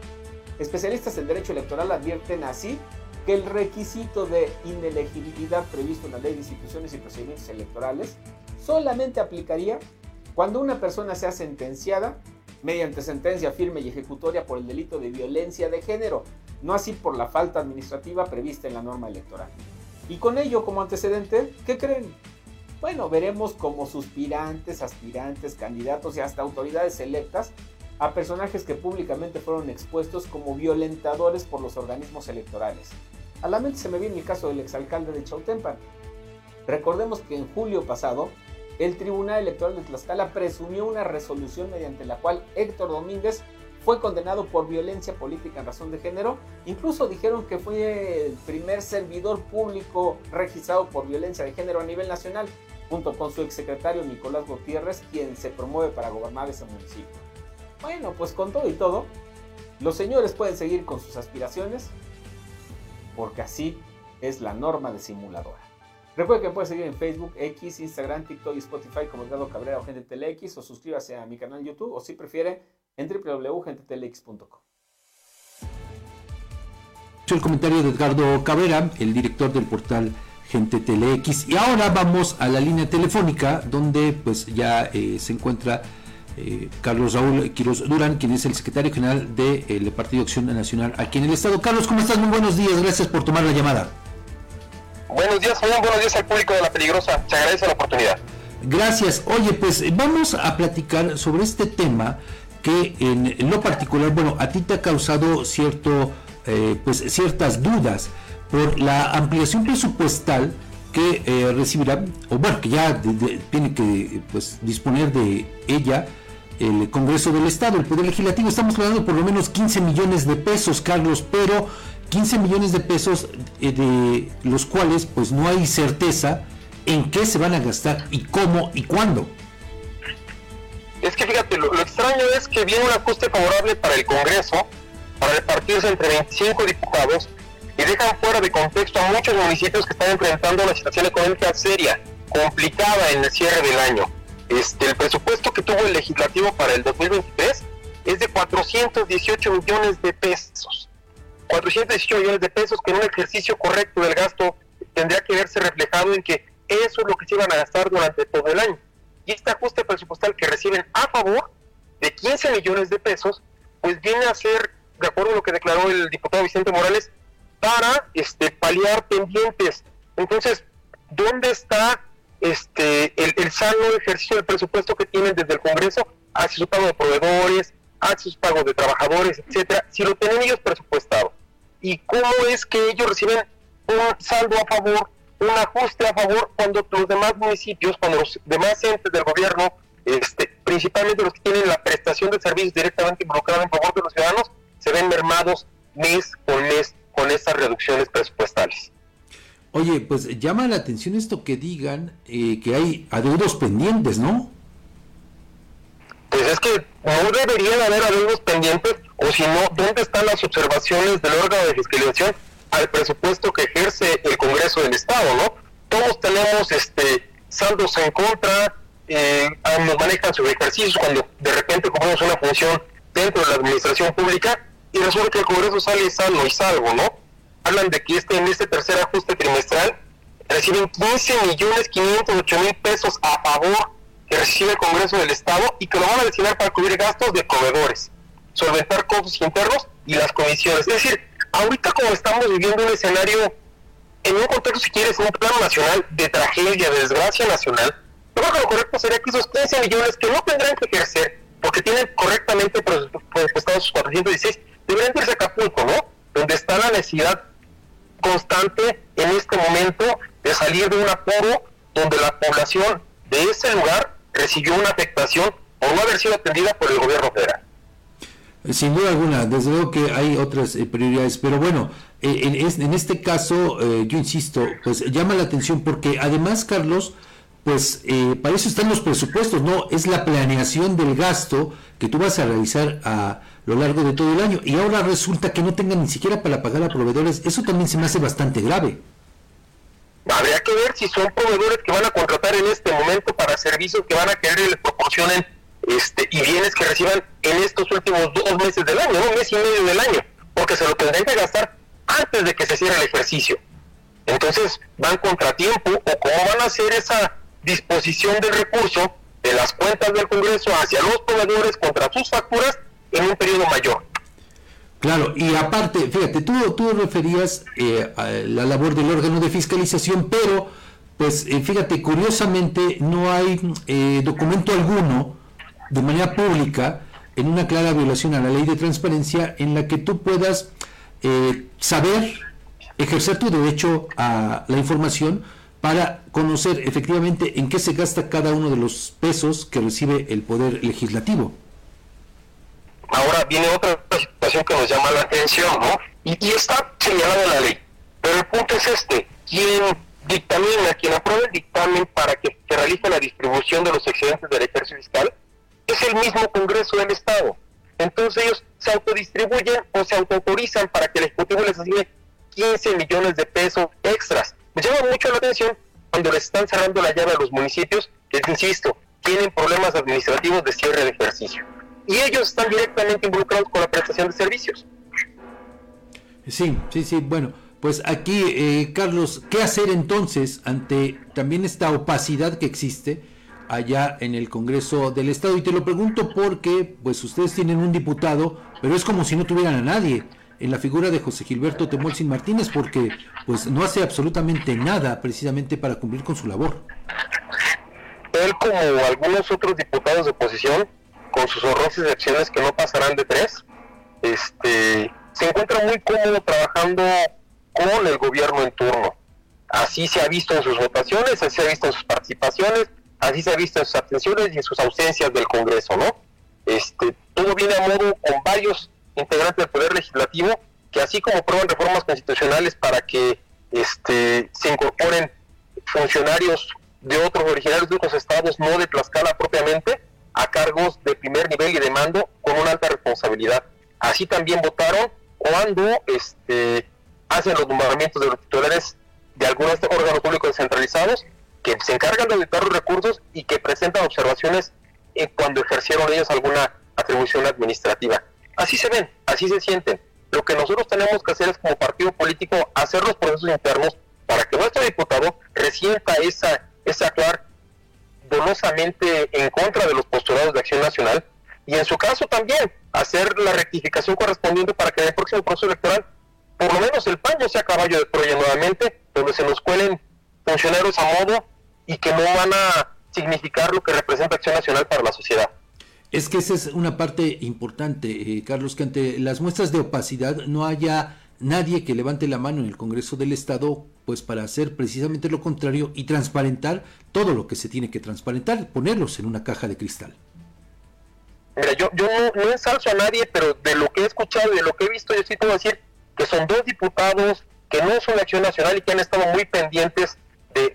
Especialistas en derecho electoral advierten así que el requisito de inelegibilidad previsto en la Ley de Instituciones y Procedimientos Electorales solamente aplicaría cuando una persona sea sentenciada mediante sentencia firme y ejecutoria por el delito de violencia de género, no así por la falta administrativa prevista en la norma electoral. Y con ello como antecedente, ¿qué creen? Bueno, veremos como suspirantes, aspirantes, candidatos y hasta autoridades electas a personajes que públicamente fueron expuestos como violentadores por los organismos electorales. A la mente se me viene el caso del exalcalde de Chautempan. Recordemos que en julio pasado el Tribunal Electoral de Tlaxcala presumió una resolución mediante la cual Héctor Domínguez fue condenado por violencia política en razón de género. Incluso dijeron que fue el primer servidor público registrado por violencia de género a nivel nacional, junto con su exsecretario Nicolás Gutiérrez, quien se promueve para gobernar ese municipio. Bueno, pues con todo y todo, los señores pueden seguir con sus aspiraciones, porque así es la norma de simuladora. Recuerden que me puede seguir en Facebook, X, Instagram, TikTok y Spotify como Edgardo Cabrera o Gente Telex o suscríbase a mi canal YouTube o si prefiere en www.gentetelex.com. El comentario de Edgardo Cabrera, el director del portal Gente Telex. Y ahora vamos a la línea telefónica donde pues ya eh, se encuentra eh, Carlos Raúl Quiroz Durán, quien es el secretario general del Partido Acción Nacional aquí en el Estado. Carlos, ¿cómo estás? Muy buenos días, gracias por tomar la llamada. Buenos días, Juan. Buenos días al público de La Peligrosa. Se agradece la oportunidad. Gracias. Oye, pues vamos a platicar sobre este tema que en lo particular, bueno, a ti te ha causado cierto, eh, pues ciertas dudas por la ampliación presupuestal que eh, recibirá, o bueno, que ya tiene que pues, disponer de ella el Congreso del Estado, el Poder Legislativo. Estamos hablando por lo menos 15 millones de pesos, Carlos, pero 15 millones de pesos eh, de los cuales pues no hay certeza en qué se van a gastar y cómo y cuándo. Es que fíjate, lo, extraño es que viene un ajuste favorable para el Congreso, para repartirse entre 25 diputados y dejan fuera de contexto a muchos municipios que están enfrentando una situación económica seria, complicada en el cierre del año. Este, el presupuesto que tuvo el legislativo para el 2023 es de 418 millones de pesos 418 millones de pesos que en un ejercicio correcto del gasto tendría que verse reflejado en que eso es lo que se iban a gastar durante todo el año. Y este ajuste presupuestal que reciben a favor de 15 millones de pesos, pues viene a ser, de acuerdo a lo que declaró el diputado Vicente Morales, para este, paliar pendientes. Entonces, ¿dónde está este, el, el sano ejercicio del presupuesto que tienen desde el Congreso hacia su pago de proveedores, hacia sus pagos de trabajadores, etcétera, si lo tienen ellos presupuestado? y cómo es que ellos reciben un saldo a favor, un ajuste a favor cuando los demás municipios, cuando los demás entes del gobierno, este, principalmente los que tienen la prestación de servicios directamente involucrada en favor de los ciudadanos, se ven mermados mes con mes con estas reducciones presupuestales. Oye, pues llama la atención esto que digan eh, que hay adeudos pendientes, ¿no? Pues es que no deberían haber adeudos pendientes o si no, ¿dónde están las observaciones del órgano de fiscalización al presupuesto que ejerce el Congreso del Estado, no? Todos tenemos este saldos en contra, eh, nos manejan sobre ejercicios cuando de repente cumplimos una función dentro de la administración pública y resulta que el Congreso sale sano y salvo, ¿no? Hablan de que este, en este tercer ajuste trimestral reciben 15 millones 508 mil pesos a favor que recibe el Congreso del Estado y que lo van a destinar para cubrir gastos de proveedores, solventar costos internos y las comisiones. Es decir, ahorita como estamos viviendo un escenario, en un contexto, si quieres, un plano nacional de tragedia, de desgracia nacional, yo creo que lo correcto sería que esos 15 millones que no tendrán que ejercer, porque tienen correctamente presupuestados sus 416, deberían irse a Acapulco, ¿no? Donde está la necesidad constante en este momento de salir de un apuro donde la población de ese lugar recibió una afectación por no haber sido atendida por el gobierno federal. Sin duda alguna, desde luego que hay otras eh, prioridades, pero bueno, eh, en, este caso, eh, yo insisto, pues llama la atención porque además, Carlos, pues para eso están los presupuestos, ¿no? Es la planeación del gasto que tú vas a realizar a lo largo de todo el año y ahora resulta que no tengan ni siquiera para pagar a proveedores, eso también se me hace bastante grave. Habría que ver si son proveedores que van a contratar en este momento para servicios que van a querer y les proporcionen este, y bienes que reciban en estos últimos dos meses del año, un mes y medio del año, porque se lo tendrán que gastar antes de que se cierre el ejercicio. Entonces van contratiempo o cómo van a hacer esa disposición del recurso de las cuentas del Congreso hacia los proveedores contra sus facturas en un periodo mayor. Claro, y aparte, fíjate, tú, tú referías eh, a la labor del órgano de fiscalización, pero, pues, eh, fíjate, curiosamente no hay eh, documento alguno de manera pública en una clara violación a la ley de transparencia en la que tú puedas saber ejercer tu derecho a la información para conocer efectivamente en qué se gasta cada uno de los pesos que recibe el poder legislativo. Ahora viene otra situación que nos llama la atención, ¿no? Y, está señalada la ley. Pero el punto es este, quien dictamina, quien aprueba el dictamen para que se realice la distribución de los excedentes del ejercicio fiscal, es el mismo Congreso del Estado. Entonces ellos se autodistribuyen o se autoautorizan para que el Ejecutivo les asigne 15 millones de pesos extras. Me llama mucho la atención cuando les están cerrando la llave a los municipios que, insisto, tienen problemas administrativos de cierre de ejercicio y ellos están directamente involucrados con la prestación de servicios. Sí, sí, sí, bueno, pues aquí, eh, Carlos, ¿qué hacer entonces ante también esta opacidad que existe allá en el Congreso del Estado? Y te lo pregunto porque, pues ustedes tienen un diputado, pero es como si no tuvieran a nadie en la figura de José Gilberto Temolsin Martínez, porque pues no hace absolutamente nada precisamente para cumplir con su labor. Él, como algunos otros diputados de oposición, con sus horrores de acciones que no pasarán de tres, este, se encuentra muy cómodo trabajando con el gobierno en turno. Así se ha visto en sus votaciones, así se ha visto en sus participaciones, así se ha visto en sus atenciones y en sus ausencias del Congreso, ¿no? Este, todo viene a modo con varios integrantes del Poder Legislativo que así como prueban reformas constitucionales para que este, se incorporen funcionarios de otros originarios de otros estados, no de Tlaxcala propiamente, a cargos de primer nivel y de mando con una alta responsabilidad. Así también votaron cuando este, hacen los nombramientos de los titulares de algunos órganos públicos descentralizados se encargan de auditar los recursos y que presentan observaciones cuando ejercieron ellos alguna atribución administrativa. Así se ven, así se sienten. Lo que nosotros tenemos que hacer es como partido político hacer los procesos internos para que nuestro diputado resienta esa, esa clara dolosamente en contra de los postulados de Acción Nacional y en su caso también hacer la rectificación correspondiente para que en el próximo proceso electoral por lo menos el PAN no sea caballo de Troya nuevamente, donde se nos cuelen funcionarios a modo y que no van a significar lo que representa Acción Nacional para la sociedad. Es que esa es una parte importante, eh, Carlos, que ante las muestras de opacidad no haya nadie que levante la mano en el Congreso del Estado pues para hacer precisamente lo contrario y transparentar todo lo que se tiene que transparentar, ponerlos en una caja de cristal. Mira, yo, yo no, no ensalzo a nadie, pero de lo que he escuchado y de lo que he visto, yo sí puedo decir que son dos diputados que no son de Acción Nacional y que han estado muy pendientes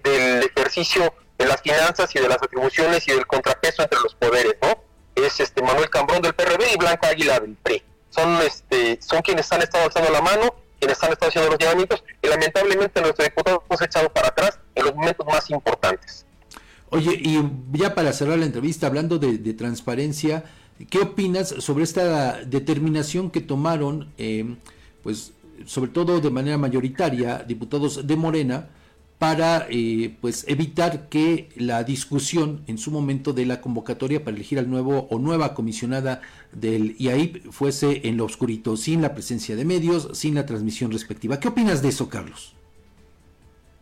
del ejercicio de las finanzas y de las atribuciones y del contrapeso entre los poderes, ¿no? Es este Manuel Cambrón del PRB y Blanca Águila del PRI. Son, este, son quienes han estado alzando la mano quienes han estado haciendo los llamamientos y lamentablemente nuestro diputado hemos echado para atrás en los momentos más importantes. Oye, y ya para cerrar la entrevista, hablando de, transparencia, ¿qué opinas sobre esta determinación que tomaron, eh, pues sobre todo de manera mayoritaria, diputados de Morena, para eh, pues evitar que la discusión en su momento de la convocatoria para elegir al nuevo o nueva comisionada del IAIP fuese en lo oscurito, sin la presencia de medios, sin la transmisión respectiva. ¿Qué opinas de eso, Carlos?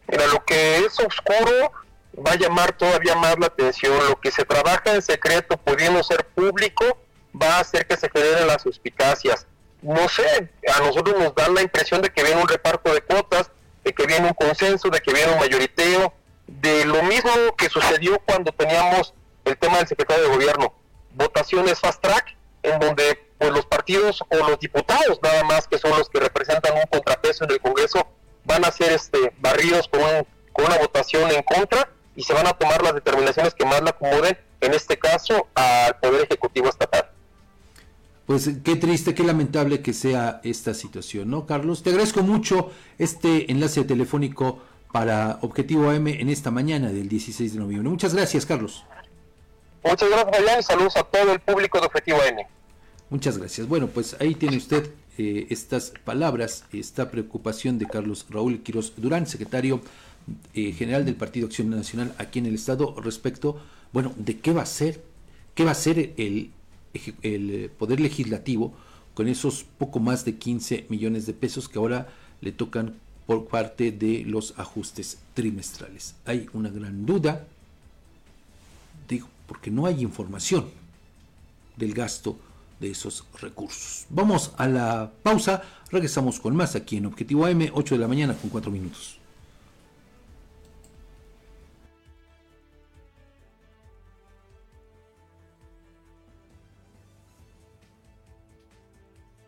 Mira, lo que es oscuro va a llamar todavía más la atención. Lo que se trabaja en secreto, pudiendo ser público, va a hacer que se generen las suspicacias. No sé, a nosotros nos da la impresión de que viene un reparto de cuotas, de que viene un consenso, de que viene un mayoriteo, de lo mismo que sucedió cuando teníamos el tema del secretario de gobierno, votaciones fast track, en donde pues los partidos o los diputados nada más que son los que representan un contrapeso en el Congreso van a ser este barridos con, con una votación en contra y se van a tomar las determinaciones que más la acomoden, en este caso al Poder Ejecutivo Estatal. Pues qué triste, qué lamentable que sea esta situación, ¿no, Carlos? Te agradezco mucho este enlace telefónico para Objetivo AM en esta mañana del 16 de noviembre. Muchas gracias, Carlos. Muchas gracias, Fabián, y saludos a todo el público de Objetivo AM. Muchas gracias. Bueno, pues ahí tiene usted eh, estas palabras, esta preocupación de Carlos Raúl Quiroz Durán, secretario eh, general del Partido Acción Nacional aquí en el Estado, respecto, bueno, de qué va a ser, qué va a ser el, el eh, Poder Legislativo con esos poco más de 15 millones de pesos que ahora le tocan por parte de los ajustes trimestrales. Hay una gran duda, digo, porque no hay información del gasto de esos recursos. Vamos a la pausa, regresamos con más aquí en Objetivo AM, 8 de la mañana con 4 minutos.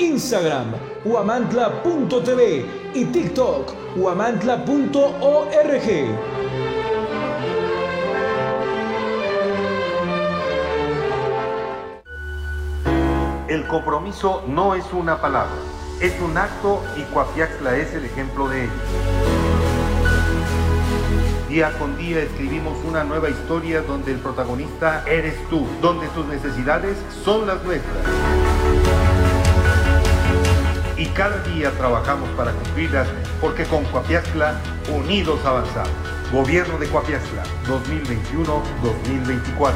Instagram, huamantla.tv y TikTok, huamantla.org. El compromiso no es una palabra, es un acto y Coafiaxla es el ejemplo de ello. Día con día escribimos una nueva historia donde el protagonista eres tú, donde tus necesidades son las nuestras. Cada día trabajamos para cumplirlas porque con Coapiazcla unidos avanzamos. Gobierno de Coapiazcla 2021-2024.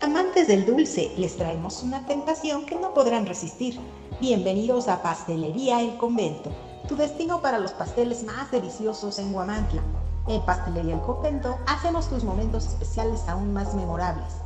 Amantes del dulce, les traemos una tentación que no podrán resistir. Bienvenidos a Pastelería El Convento, tu destino para los pasteles más deliciosos en Huamantla. En Pastelería El Convento hacemos tus momentos especiales aún más memorables.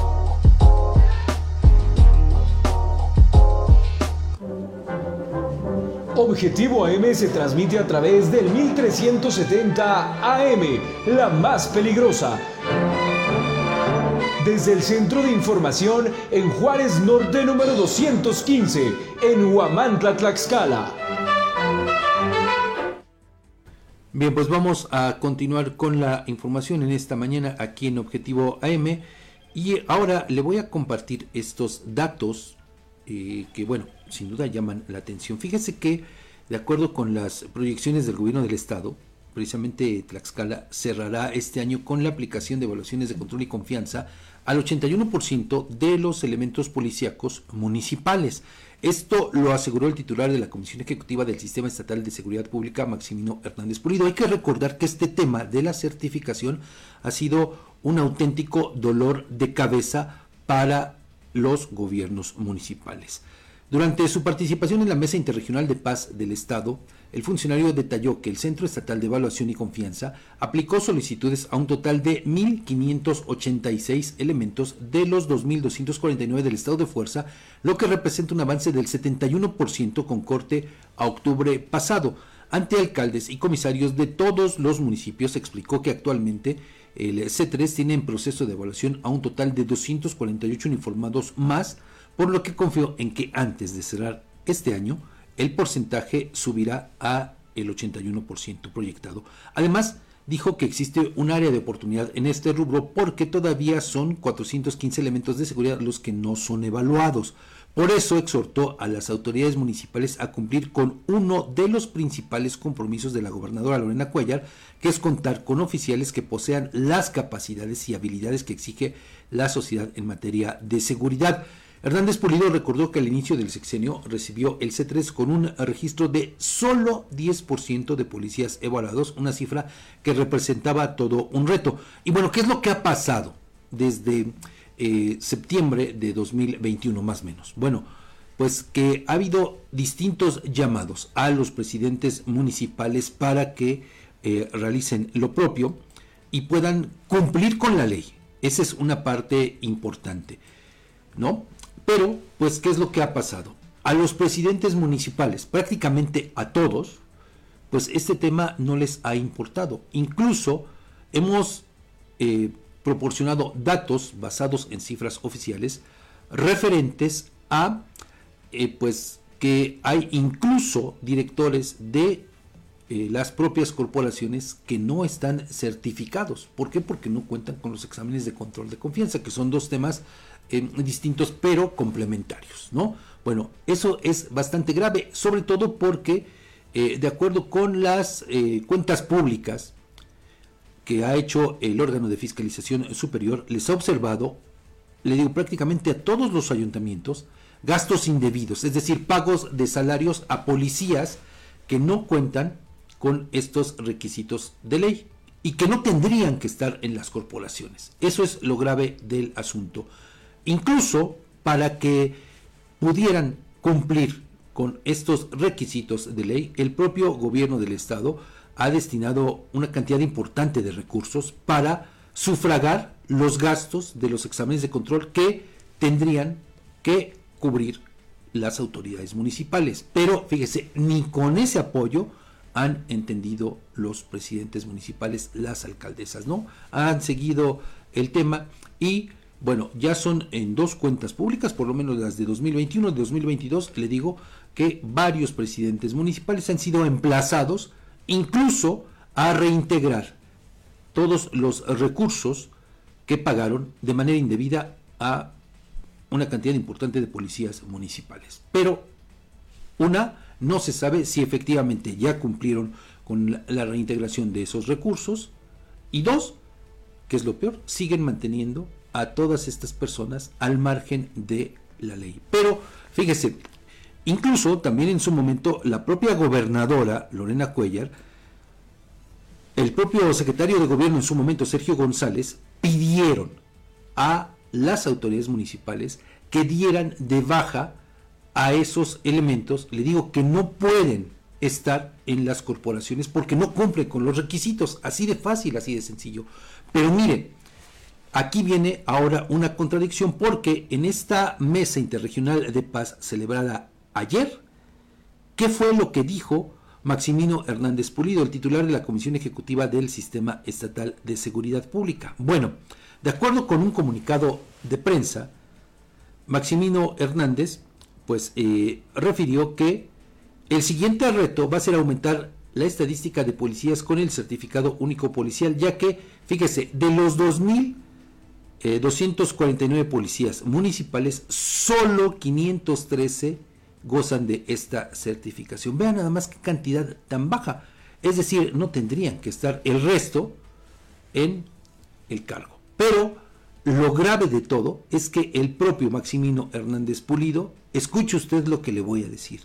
Objetivo AM se transmite a través del 1370 AM, la más peligrosa. Desde el Centro de Información en Juárez Norte número 215, en Huamantla, Tlaxcala. Bien, pues vamos a continuar con la información en esta mañana aquí en Objetivo AM. Y ahora le voy a compartir estos datos eh, que, bueno, sin duda llaman la atención. Fíjese que, de acuerdo con las proyecciones del gobierno del Estado, precisamente Tlaxcala cerrará este año con la aplicación de evaluaciones de control y confianza al 81% de los elementos policíacos municipales. Esto lo aseguró el titular de la Comisión Ejecutiva del Sistema Estatal de Seguridad Pública, Maximino Hernández Pulido. Hay que recordar que este tema de la certificación ha sido un auténtico dolor de cabeza para los gobiernos municipales. Durante su participación en la Mesa Interregional de Paz del Estado, el funcionario detalló que el Centro Estatal de Evaluación y Confianza aplicó solicitudes a un total de 1.586 elementos de los 2.249 del estado de fuerza, lo que representa un avance del 71% con corte a octubre pasado. Ante alcaldes y comisarios de todos los municipios explicó que actualmente el C3 tiene en proceso de evaluación a un total de 248 uniformados más, por lo que confió en que antes de cerrar este año el porcentaje subirá a el 81% proyectado. Además, dijo que existe un área de oportunidad en este rubro porque todavía son 415 elementos de seguridad los que no son evaluados. Por eso exhortó a las autoridades municipales a cumplir con uno de los principales compromisos de la gobernadora Lorena Cuellar, que es contar con oficiales que posean las capacidades y habilidades que exige la sociedad en materia de seguridad. Hernández Pulido recordó que al inicio del sexenio recibió el C3 con un registro de solo 10% de policías evaluados, una cifra que representaba todo un reto. Y bueno, ¿qué es lo que ha pasado desde eh, septiembre de 2021 más o menos? Bueno, pues que ha habido distintos llamados a los presidentes municipales para que eh, realicen lo propio y puedan cumplir con la ley. Esa es una parte importante, ¿no? Pero, pues, ¿qué es lo que ha pasado? A los presidentes municipales, prácticamente a todos, pues este tema no les ha importado. Incluso hemos eh, proporcionado datos basados en cifras oficiales referentes a, eh, pues, que hay incluso directores de eh, las propias corporaciones que no están certificados. ¿Por qué? Porque no cuentan con los exámenes de control de confianza, que son dos temas distintos pero complementarios, ¿no? Bueno, eso es bastante grave, sobre todo porque, eh, de acuerdo con las eh, cuentas públicas que ha hecho el órgano de fiscalización superior, les ha observado, le digo prácticamente a todos los ayuntamientos, gastos indebidos, es decir, pagos de salarios a policías que no cuentan con estos requisitos de ley y que no tendrían que estar en las corporaciones. Eso es lo grave del asunto. Incluso para que pudieran cumplir con estos requisitos de ley, el propio gobierno del Estado ha destinado una cantidad importante de recursos para sufragar los gastos de los exámenes de control que tendrían que cubrir las autoridades municipales. Pero fíjese, ni con ese apoyo han entendido los presidentes municipales, las alcaldesas, ¿no? Han seguido el tema y bueno, ya son en dos cuentas públicas, por lo menos las de 2021 y 2022, le digo que varios presidentes municipales han sido emplazados incluso a reintegrar todos los recursos que pagaron de manera indebida a una cantidad importante de policías municipales. Pero una, no se sabe si efectivamente ya cumplieron con la, reintegración de esos recursos. Y dos, que es lo peor, siguen manteniendo a todas estas personas al margen de la ley. Pero fíjese, incluso también en su momento la propia gobernadora Lorena Cuellar, el propio secretario de gobierno en su momento Sergio González, pidieron a las autoridades municipales que dieran de baja a esos elementos, le digo que no pueden estar en las corporaciones porque no cumplen con los requisitos, así de fácil, así de sencillo. Pero miren, Aquí viene ahora una contradicción porque en esta mesa interregional de paz celebrada ayer, ¿qué fue lo que dijo Maximino Hernández Pulido, el titular de la Comisión Ejecutiva del Sistema Estatal de Seguridad Pública? Bueno, de acuerdo con un comunicado de prensa, Maximino Hernández pues eh, refirió que el siguiente reto va a ser aumentar la estadística de policías con el certificado único policial, ya que, fíjese, de los 2.000 249 eh, policías municipales, solo 513 gozan de esta certificación. Vean nada más qué cantidad tan baja. Es decir, no tendrían que estar el resto en el cargo. Pero lo grave de todo es que el propio Maximino Hernández Pulido, escuche usted lo que le voy a decir,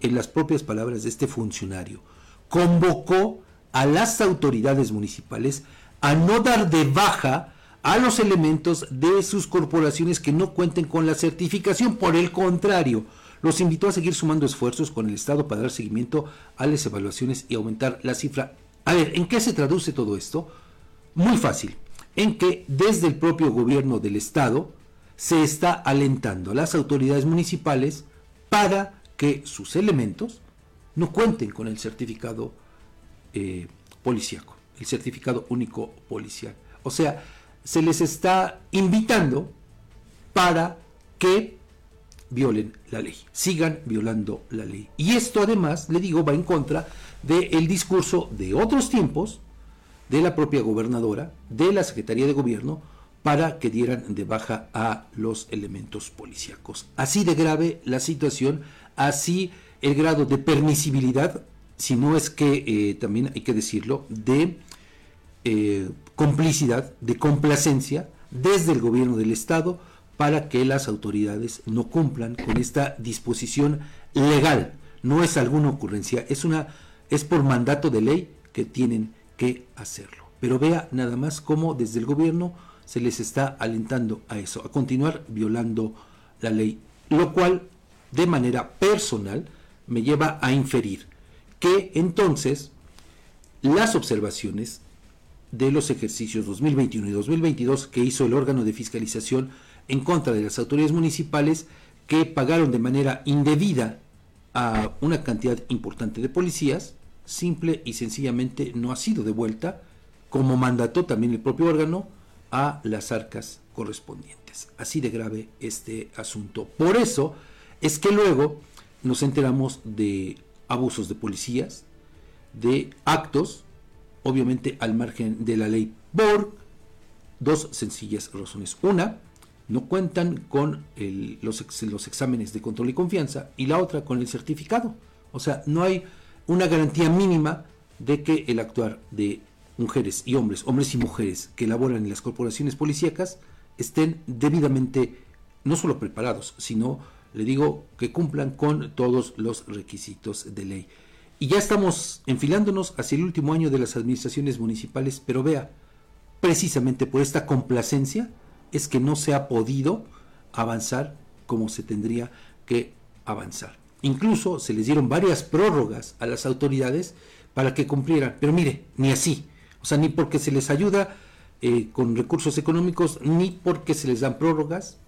en las propias palabras de este funcionario, convocó a las autoridades municipales a no dar de baja a los elementos de sus corporaciones que no cuenten con la certificación. Por el contrario, los invitó a seguir sumando esfuerzos con el Estado para dar seguimiento a las evaluaciones y aumentar la cifra. A ver, ¿en qué se traduce todo esto? Muy fácil, en que desde el propio gobierno del Estado se está alentando a las autoridades municipales para que sus elementos no cuenten con el certificado eh, policíaco, el certificado único policial. O sea, se les está invitando para que violen la ley, sigan violando la ley. Y esto además, le digo, va en contra del discurso de otros tiempos, de la propia gobernadora, de la Secretaría de Gobierno, para que dieran de baja a los elementos policíacos. Así de grave la situación, así el grado de permisibilidad, si no es que eh, también hay que decirlo, de eh, complicidad, de complacencia desde el gobierno del Estado para que las autoridades no cumplan con esta disposición legal. No es alguna ocurrencia, es una es por mandato de ley que tienen que hacerlo. Pero vea nada más cómo desde el gobierno se les está alentando a eso, a continuar violando la ley, lo cual de manera personal me lleva a inferir que entonces las observaciones de los ejercicios 2021 y 2022 que hizo el órgano de fiscalización en contra de las autoridades municipales que pagaron de manera indebida a una cantidad importante de policías, simple y sencillamente no ha sido devuelta, como mandató también el propio órgano, a las arcas correspondientes. Así de grave este asunto. Por eso es que luego nos enteramos de abusos de policías, de actos, obviamente al margen de la ley, por dos sencillas razones. Una, no cuentan con los, los exámenes de control y confianza, y la otra con el certificado. O sea, no hay una garantía mínima de que el actuar de mujeres y hombres, hombres y mujeres que laboran en las corporaciones policíacas estén debidamente no solo preparados, sino, le digo, que cumplan con todos los requisitos de ley. Y ya estamos enfilándonos hacia el último año de las administraciones municipales, pero vea, precisamente por esta complacencia es que no se ha podido avanzar como se tendría que avanzar. Incluso se les dieron varias prórrogas a las autoridades para que cumplieran, pero mire, ni así. O sea, ni porque se les ayuda eh, con recursos económicos, ni porque se les dan prórrogas,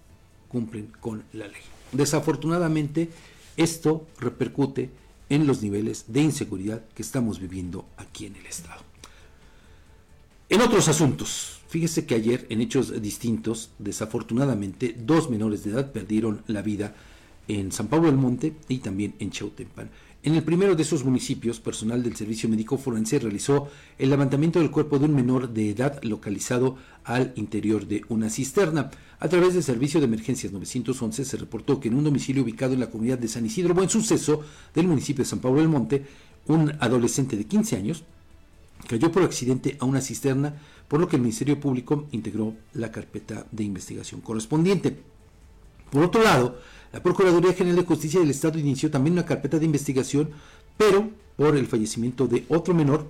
cumplen con la ley. Desafortunadamente, esto repercute en los niveles de inseguridad que estamos viviendo aquí en el Estado. En otros asuntos, fíjese que ayer, en hechos distintos, desafortunadamente, dos menores de edad perdieron la vida en San Pablo del Monte y también en Chautempan. En el primero de esos municipios, personal del Servicio Médico Forense realizó el levantamiento del cuerpo de un menor de edad localizado al interior de una cisterna. A través del Servicio de Emergencias 911 se reportó que en un domicilio ubicado en la comunidad de San Isidro, buen suceso del municipio de San Pablo del Monte, un adolescente de 15 años cayó por accidente a una cisterna, por lo que el Ministerio Público integró la carpeta de investigación correspondiente. Por otro lado, la Procuraduría General de Justicia del Estado inició también una carpeta de investigación, pero por el fallecimiento de otro menor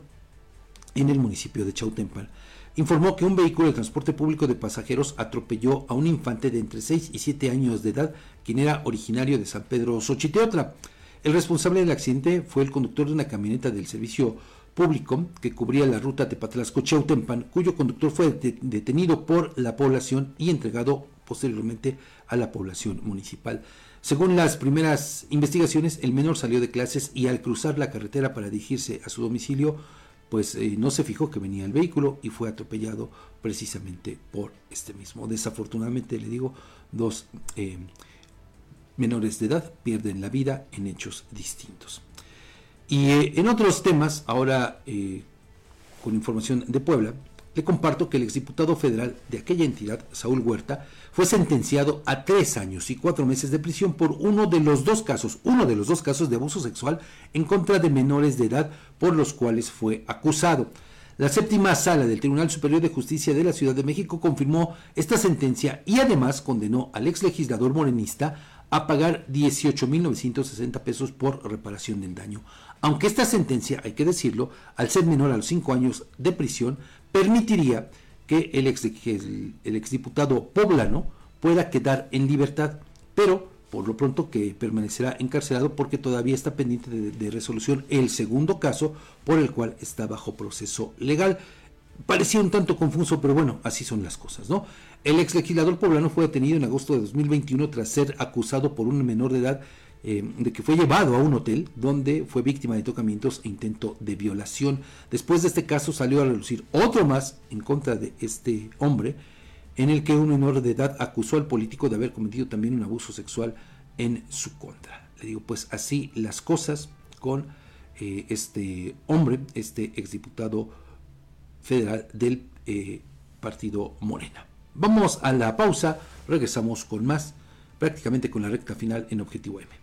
en el municipio de Chautempan. Informó que un vehículo de transporte público de pasajeros atropelló a un infante de entre 6 y 7 años de edad, quien era originario de San Pedro Xochiteotla. El responsable del accidente fue el conductor de una camioneta del servicio público que cubría la ruta de Patlasco-Chautempan, cuyo conductor fue detenido por la población y entregado posteriormente a la población municipal. Según las primeras investigaciones, el menor salió de clases y al cruzar la carretera para dirigirse a su domicilio, pues eh, no se fijó que venía el vehículo y fue atropellado precisamente por este mismo. Desafortunadamente, le digo, dos eh, menores de edad pierden la vida en hechos distintos. Y eh, en otros temas, ahora con información de Puebla, le comparto que el exdiputado federal de aquella entidad, Saúl Huerta, fue sentenciado a tres años y cuatro meses de prisión por uno de los dos casos, uno de los dos casos de abuso sexual en contra de menores de edad por los cuales fue acusado. La séptima sala del Tribunal Superior de Justicia de la Ciudad de México confirmó esta sentencia y además condenó al ex legislador morenista a pagar 18.960 pesos por reparación del daño. Aunque esta sentencia, hay que decirlo, al ser menor a los cinco años de prisión, permitiría que el, ex, el, exdiputado poblano pueda quedar en libertad, pero por lo pronto que permanecerá encarcelado porque todavía está pendiente de, de resolución el segundo caso por el cual está bajo proceso legal. Parecía un tanto confuso, pero bueno, así son las cosas, ¿no? El ex legislador poblano fue detenido en agosto de 2021 tras ser acusado por un menor de edad eh, de que fue llevado a un hotel donde fue víctima de tocamientos e intento de violación. Después de este caso salió a relucir otro más en contra de este hombre, en el que un menor de edad acusó al político de haber cometido también un abuso sexual en su contra. Le digo, pues así las cosas con eh, este hombre, este exdiputado federal del eh, partido Morena. Vamos a la pausa, regresamos con más, prácticamente con la recta final en Objetivo M.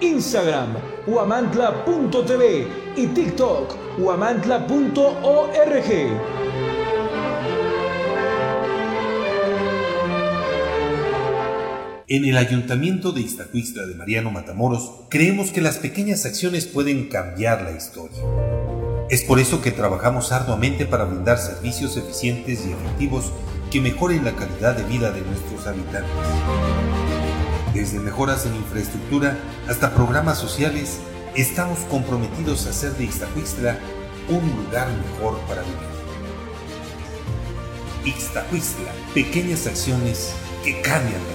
Instagram, huamantla.tv y TikTok, huamantla.org. En el Ayuntamiento de Iztacuistla de Mariano Matamoros creemos que las pequeñas acciones pueden cambiar la historia. Es por eso que trabajamos arduamente para brindar servicios eficientes y efectivos que mejoren la calidad de vida de nuestros habitantes. Desde mejoras en infraestructura hasta programas sociales, estamos comprometidos a hacer de Iztacuistla un lugar mejor para vivir. Ixtacuistla, pequeñas acciones que cambian la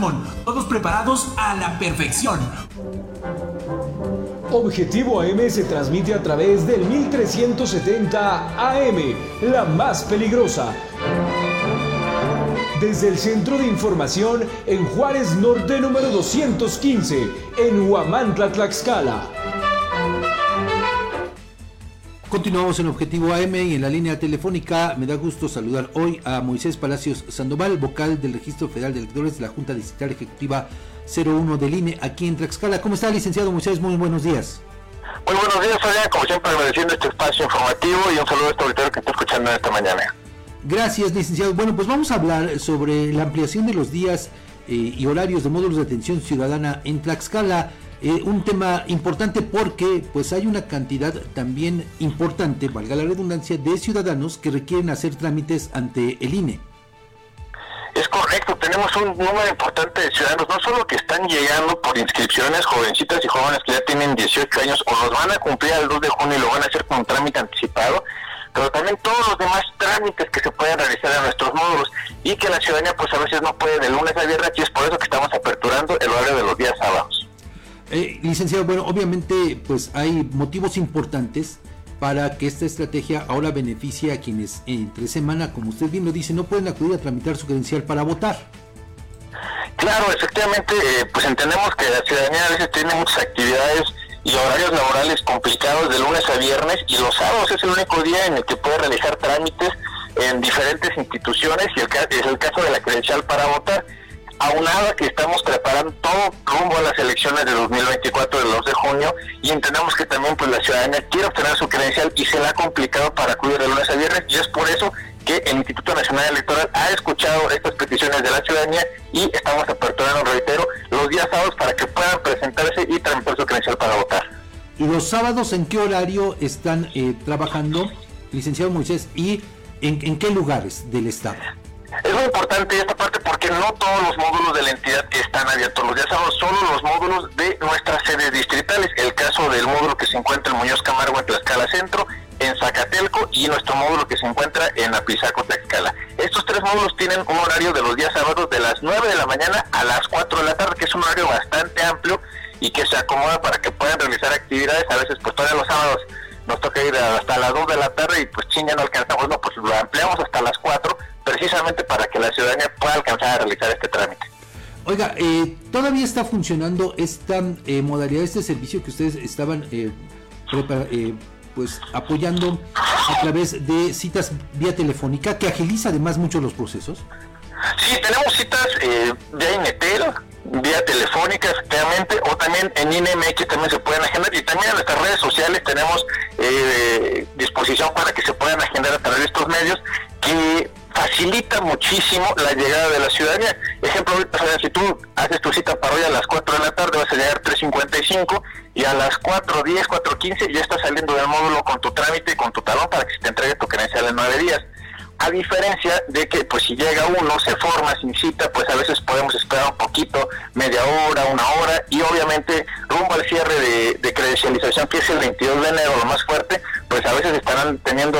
Todos preparados a la perfección. Objetivo AM se transmite a través del 1370 AM, la más peligrosa. Desde el Centro de Información en Juárez Norte número 215, en Huamantla, Tlaxcala. Continuamos en Objetivo AM y en la línea telefónica me da gusto saludar hoy a Moisés Palacios Sandoval, vocal del Registro Federal de Electores de la Junta Distrital Ejecutiva 01 del INE aquí en Tlaxcala. ¿Cómo está, licenciado Moisés? Muy buenos días. Muy buenos días, Fabián. Como siempre, agradeciendo este espacio informativo y un saludo a este auditorio que está escuchando esta mañana. Gracias, licenciado. Bueno, pues vamos a hablar sobre la ampliación de los días eh, y horarios de módulos de atención ciudadana en Tlaxcala. Eh, un tema importante porque pues hay una cantidad también importante, valga la redundancia, de ciudadanos que requieren hacer trámites ante el INE. Es correcto, tenemos un número importante de ciudadanos, no solo que están llegando por inscripciones, jovencitas y jóvenes que ya tienen 18 años o los van a cumplir al 2 de junio y lo van a hacer con trámite anticipado, pero también todos los demás trámites que se pueden realizar en nuestros módulos y que la ciudadanía pues a veces no puede de lunes a viernes y es por eso que estamos aperturando el horario de los días sábados. Eh, licenciado, bueno, obviamente pues hay motivos importantes para que esta estrategia ahora beneficie a quienes entre semana, como usted bien lo dice, no pueden acudir a tramitar su credencial para votar. Claro, efectivamente, eh, pues entendemos que la ciudadanía a veces tiene muchas actividades y horarios laborales complicados de lunes a viernes y los sábados es el único día en el que puede realizar trámites en diferentes instituciones y el, es el caso de la credencial para votar aunado que estamos preparando todo rumbo a las elecciones de 2024 del 2 de junio y entendemos que también pues la ciudadanía quiere obtener su credencial y se le ha complicado para acudir de lunes a viernes y es por eso que el Instituto Nacional Electoral ha escuchado estas peticiones de la ciudadanía y estamos aperturando, reitero, los días sábados para que puedan presentarse y tramitar su credencial para votar. los sábados en qué horario están eh, trabajando, licenciado Moisés, y en qué lugares del estado. Es muy importante esta parte porque no todos los módulos de la entidad están abiertos los días sábados, solo los módulos de nuestras sedes distritales. El caso del módulo que se encuentra en Muñoz Camargo en Tlaxcala Centro, en Zacatelco y nuestro módulo que se encuentra en Apizaco, Tlaxcala. Estos tres módulos tienen un horario de los días sábados de las 9 de la mañana a las 4 de la tarde, que es un horario bastante amplio y que se acomoda para que puedan realizar actividades. A veces, pues todavía los sábados nos toca ir hasta las 2 de la tarde y pues chinga no alcanzamos, no, pues lo ampliamos hasta las 4 precisamente para que la ciudadanía pueda alcanzar a realizar este trámite. Oiga, eh, ¿todavía está funcionando esta eh, modalidad, este servicio que ustedes estaban eh, eh, pues apoyando a través de citas vía telefónica, que agiliza además mucho los procesos? Sí, tenemos citas eh, vía Inetel, vía telefónica, efectivamente, o también en INMX también se pueden agendar, y también en nuestras redes sociales tenemos eh, disposición para que se puedan agendar a través de estos medios, que facilita muchísimo la llegada de la ciudadanía. Ejemplo, si tú haces tu cita para hoy a las 4 de la tarde, vas a llegar 3.55 y a las 4.10, 4.15 ya estás saliendo del módulo con tu trámite y con tu talón para que se te entregue tu credencial en 9 días. A diferencia de que, pues si llega uno, se forma sin cita, pues a veces podemos esperar un poquito, media hora, una hora, y obviamente rumbo al cierre de, de credencialización, que es el 22 de enero, lo más fuerte, pues a veces estarán teniendo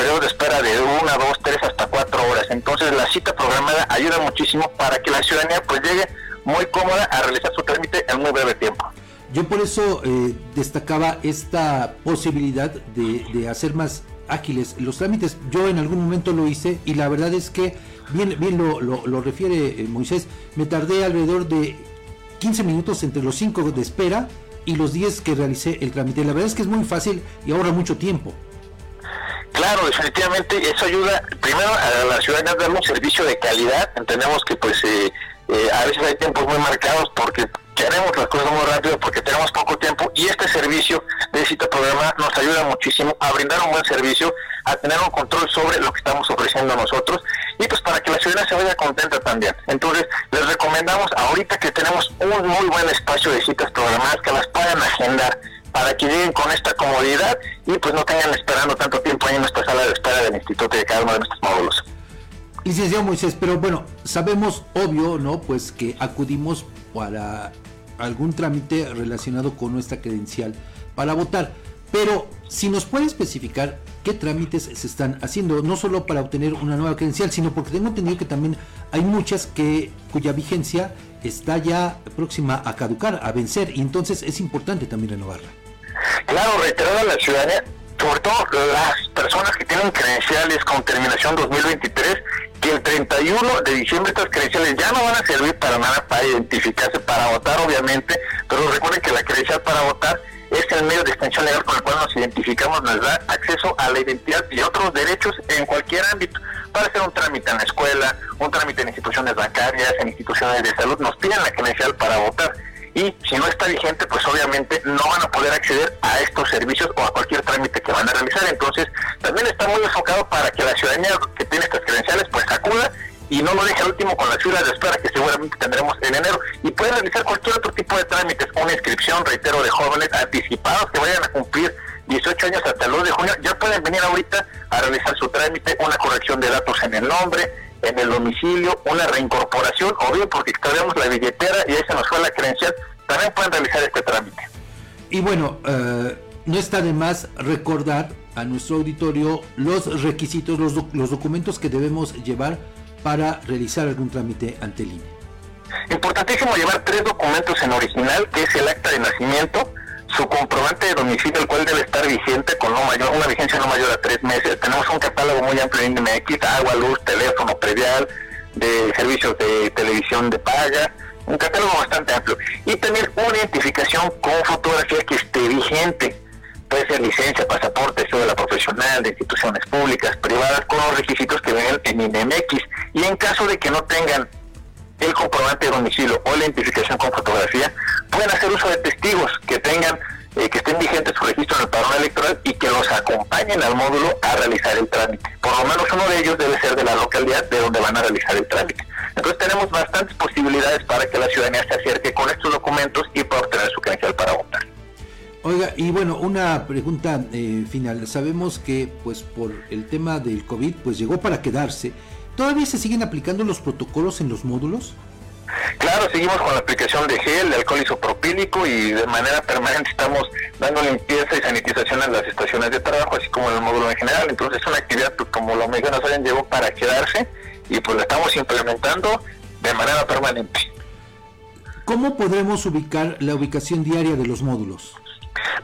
periodo de espera de una, dos, tres, hasta. Entonces la cita programada ayuda muchísimo para que la ciudadanía pues llegue muy cómoda a realizar su trámite en muy breve tiempo. Yo por eso eh, destacaba esta posibilidad de, hacer más ágiles los trámites. Yo en algún momento lo hice y la verdad es que, bien, bien lo, lo, lo refiere eh, Moisés, me tardé alrededor de 15 minutos entre los 5 de espera y los 10 que realicé el trámite. La verdad es que es muy fácil y ahorra mucho tiempo. Claro, definitivamente eso ayuda primero a la ciudadanía a darle un servicio de calidad. Entendemos que pues eh, eh, a veces hay tiempos muy marcados porque queremos las cosas muy rápido porque tenemos poco tiempo y este servicio de cita programa nos ayuda muchísimo a brindar un buen servicio, a tener un control sobre lo que estamos ofreciendo nosotros y pues para que la ciudadanía se vaya contenta también. Entonces les recomendamos ahorita que tenemos un muy buen espacio de citas programadas que las puedan agendar para que lleguen con esta comodidad y pues no tengan esperando tanto tiempo ahí en nuestra sala de espera del instituto de cada uno de nuestros módulos. Licenciado Moisés, pero bueno, sabemos, obvio, ¿no? Pues que acudimos para algún trámite relacionado con nuestra credencial para votar. Pero si nos puede especificar qué trámites se están haciendo, no solo para obtener una nueva credencial, sino porque tengo entendido que también hay muchas que cuya vigencia está ya próxima a caducar, a vencer, y entonces es importante también renovarla. Claro, reiterar a la ciudadanía, sobre todo las personas que tienen credenciales con terminación 2023, que el 31 de diciembre estas credenciales ya no van a servir para nada para identificarse, para votar obviamente, pero recuerden que la credencial para votar es el medio de extensión legal con el cual nos identificamos, nos da acceso a la identidad y otros derechos en cualquier ámbito. Para hacer un trámite en la escuela, un trámite en instituciones bancarias, en instituciones de salud, nos piden la credencial para votar. Y si no está vigente, pues obviamente no van a poder acceder a estos servicios o a cualquier trámite que van a realizar. Entonces, también está muy enfocado para que la ciudadanía que tiene estas credenciales, pues acuda y no lo deje al último con las filas de espera que seguramente tendremos en enero y puede realizar cualquier otro tipo de trámites, una inscripción, reitero, de jóvenes anticipados que vayan a cumplir 18 años hasta el 2 de junio, ya pueden venir ahorita a realizar su trámite, una corrección de datos en el nombre, en el domicilio, una reincorporación, o bien porque extraviamos la billetera y ahí se nos fue la credencial, también pueden realizar este trámite. Y bueno, uh, no está de más recordar a nuestro auditorio los requisitos, los, doc los documentos que debemos llevar para realizar algún trámite ante el INE. Importantísimo llevar tres documentos en original, que es el acta de nacimiento, su comprobante de domicilio, el cual debe estar vigente con no mayor, una vigencia no mayor a tres meses. Tenemos un catálogo muy amplio en MX, agua, luz, teléfono, predial, de servicios de televisión de paga, un catálogo bastante amplio. Y también una identificación con fotografía que esté vigente. Puede ser licencia, pasaporte, cédula profesional, de instituciones públicas, privadas, con los requisitos que ven en INMX. Y en caso de que no tengan el comprobante de domicilio o la identificación con fotografía, pueden hacer uso de testigos que tengan, eh, que estén vigentes su registro en el padrón electoral y que los acompañen al módulo a realizar el trámite. Por lo menos uno de ellos debe ser de la localidad de donde van a realizar el trámite. Entonces tenemos bastantes posibilidades para que la ciudadanía se acerque con estos documentos y pueda obtener su credencial para votar. Oiga, y bueno, una pregunta eh, final. Sabemos que, pues, por el tema del COVID, pues llegó para quedarse. ¿Todavía se siguen aplicando los protocolos en los módulos? Claro, seguimos con la aplicación de gel, de alcohol isopropílico y de manera permanente estamos dando limpieza y sanitización en las estaciones de trabajo, así como en el módulo en general. Entonces es una actividad, pues, como lo mencionas, llegó para quedarse y pues la estamos implementando de manera permanente. ¿Cómo podremos ubicar la ubicación diaria de los módulos?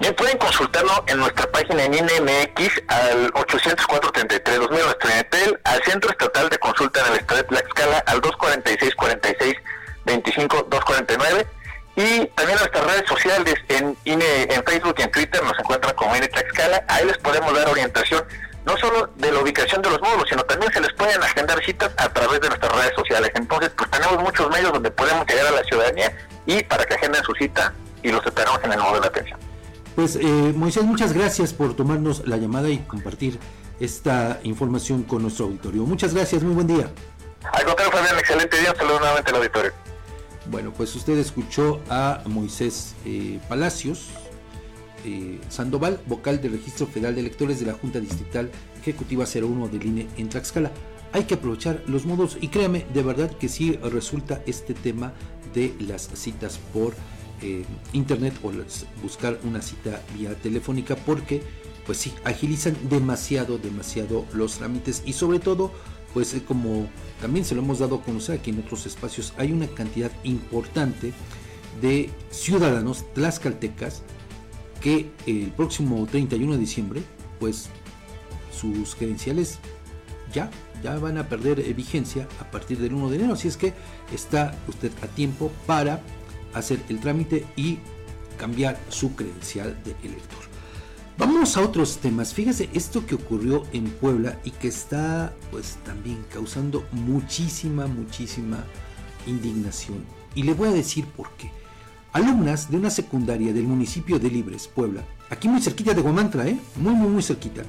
Bien, pueden consultarlo en nuestra página en INMX al 804-33-2000, nuestro INETEL, al Centro Estatal de Consulta en el Estado de Tlaxcala al 246-46-25-249 y también nuestras redes sociales en, INE, en Facebook y en Twitter nos encuentran como INE Tlaxcala, ahí les podemos dar orientación no solo de la ubicación de los módulos, sino también se les pueden agendar citas a través de nuestras redes sociales. Entonces, pues tenemos muchos medios donde podemos llegar a la ciudadanía y para que agenden su cita y los esperamos en el módulo de atención. Pues eh, Moisés, muchas gracias por tomarnos la llamada y compartir esta información con nuestro auditorio. Muchas gracias, muy buen día. Al contrario, Fabián, excelente día. Saludos nuevamente al auditorio. Bueno, pues usted escuchó a Moisés eh, Palacios eh, Sandoval, vocal del Registro Federal de Electores de la Junta Distrital Ejecutiva 01 del INE en Tlaxcala. Hay que aprovechar los modos y créame, de verdad que sí resulta este tema de las citas por eh, internet o buscar una cita vía telefónica porque pues sí, agilizan demasiado, demasiado los trámites y sobre todo pues eh, como también se lo hemos dado a conocer aquí en otros espacios, hay una cantidad importante de ciudadanos tlaxcaltecas que el próximo 31 de diciembre pues sus credenciales ya ya van a perder eh, vigencia a partir del 1 de enero, así es que está usted a tiempo para hacer el trámite y cambiar su credencial de elector. Vamos a otros temas. Fíjese esto que ocurrió en Puebla y que está pues también causando muchísima, muchísima indignación. Y le voy a decir por qué. Alumnas de una secundaria del municipio de Libres, Puebla, aquí muy cerquita de Guamantra, ¿eh? muy, muy, muy cerquita,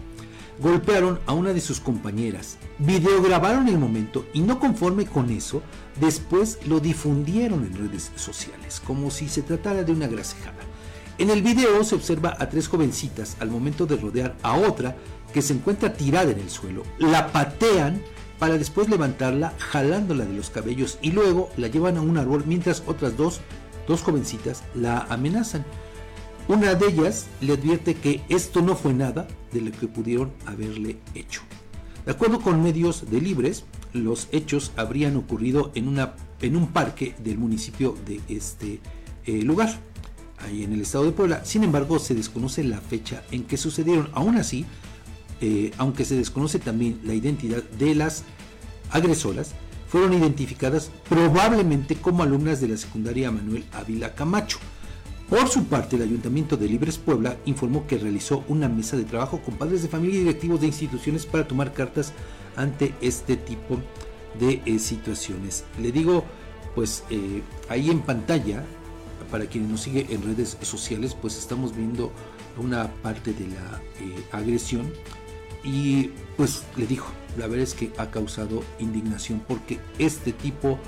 golpearon a una de sus compañeras, videograbaron el momento y no conforme con eso, después lo difundieron en redes sociales, como si se tratara de una grasejada. En el video se observa a tres jovencitas al momento de rodear a otra que se encuentra tirada en el suelo, la patean para después levantarla jalándola de los cabellos y luego la llevan a un árbol mientras otras dos, dos jovencitas la amenazan. Una de ellas le advierte que esto no fue nada de lo que pudieron haberle hecho. De acuerdo con medios de Libres, los hechos habrían ocurrido en, un parque del municipio de este eh, lugar, ahí en el estado de Puebla. Sin embargo, se desconoce la fecha en que sucedieron. Aún así, eh, aunque se desconoce también la identidad de las agresoras, fueron identificadas probablemente como alumnas de la secundaria Manuel Ávila Camacho por su parte, el Ayuntamiento de Libres Puebla informó que realizó una mesa de trabajo con padres de familia y directivos de instituciones para tomar cartas ante este tipo de eh, situaciones. Le digo, pues eh, ahí en pantalla, para quien nos sigue en redes sociales, pues estamos viendo una parte de la eh, agresión y pues le digo, la verdad es que ha causado indignación porque este tipo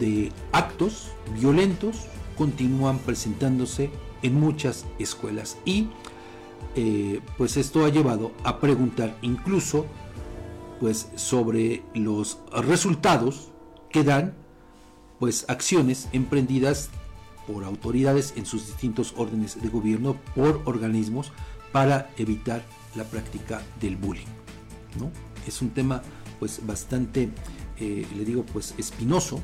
de actos violentos continúan presentándose en muchas escuelas y eh, pues esto ha llevado a preguntar incluso pues sobre los resultados que dan pues acciones emprendidas por autoridades en sus distintos órdenes de gobierno por organismos para evitar la práctica del bullying ¿no? es un tema pues bastante eh, le digo pues espinoso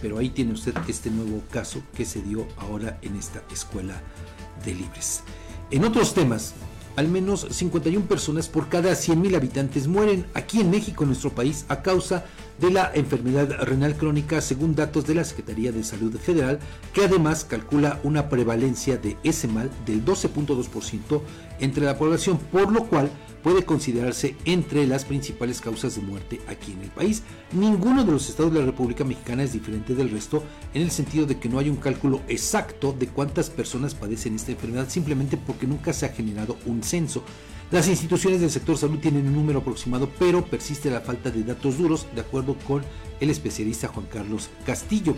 pero ahí tiene usted este nuevo caso que se dio ahora en esta escuela de libres. En otros temas, al menos 51 personas por cada 100.000 habitantes mueren aquí en México, en nuestro país, a causa de la enfermedad renal crónica, según datos de la Secretaría de Salud Federal, que además calcula una prevalencia de ese mal del 12.2% entre la población, por lo cual puede considerarse entre las principales causas de muerte aquí en el país. Ninguno de los estados de la República Mexicana es diferente del resto en el sentido de que no hay un cálculo exacto de cuántas personas padecen esta enfermedad simplemente porque nunca se ha generado un censo. Las instituciones del sector salud tienen un número aproximado, pero persiste la falta de datos duros, de acuerdo con el especialista Juan Carlos Castillo.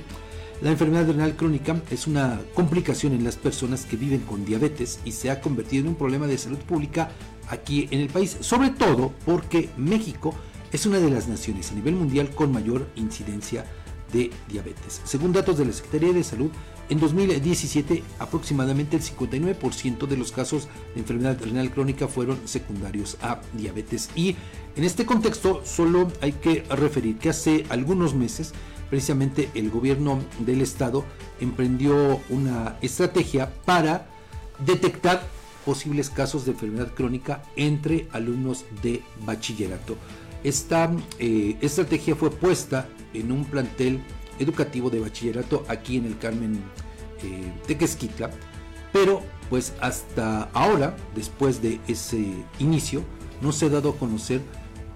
La enfermedad renal crónica es una complicación en las personas que viven con diabetes y se ha convertido en un problema de salud pública aquí en el país, sobre todo porque México es una de las naciones a nivel mundial con mayor incidencia de diabetes. Según datos de la Secretaría de Salud, en 2017 aproximadamente el 59% de los casos de enfermedad renal crónica fueron secundarios a diabetes. Y en este contexto solo hay que referir que hace algunos meses precisamente el gobierno del estado emprendió una estrategia para detectar posibles casos de enfermedad crónica entre alumnos de bachillerato. Esta eh, estrategia fue puesta en un plantel educativo de bachillerato aquí en el Carmen eh, de pero pues hasta ahora, después de ese inicio, no se ha dado a conocer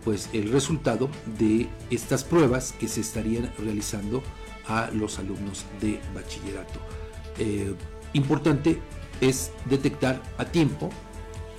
pues el resultado de estas pruebas que se estarían realizando a los alumnos de bachillerato. Eh, importante es detectar a tiempo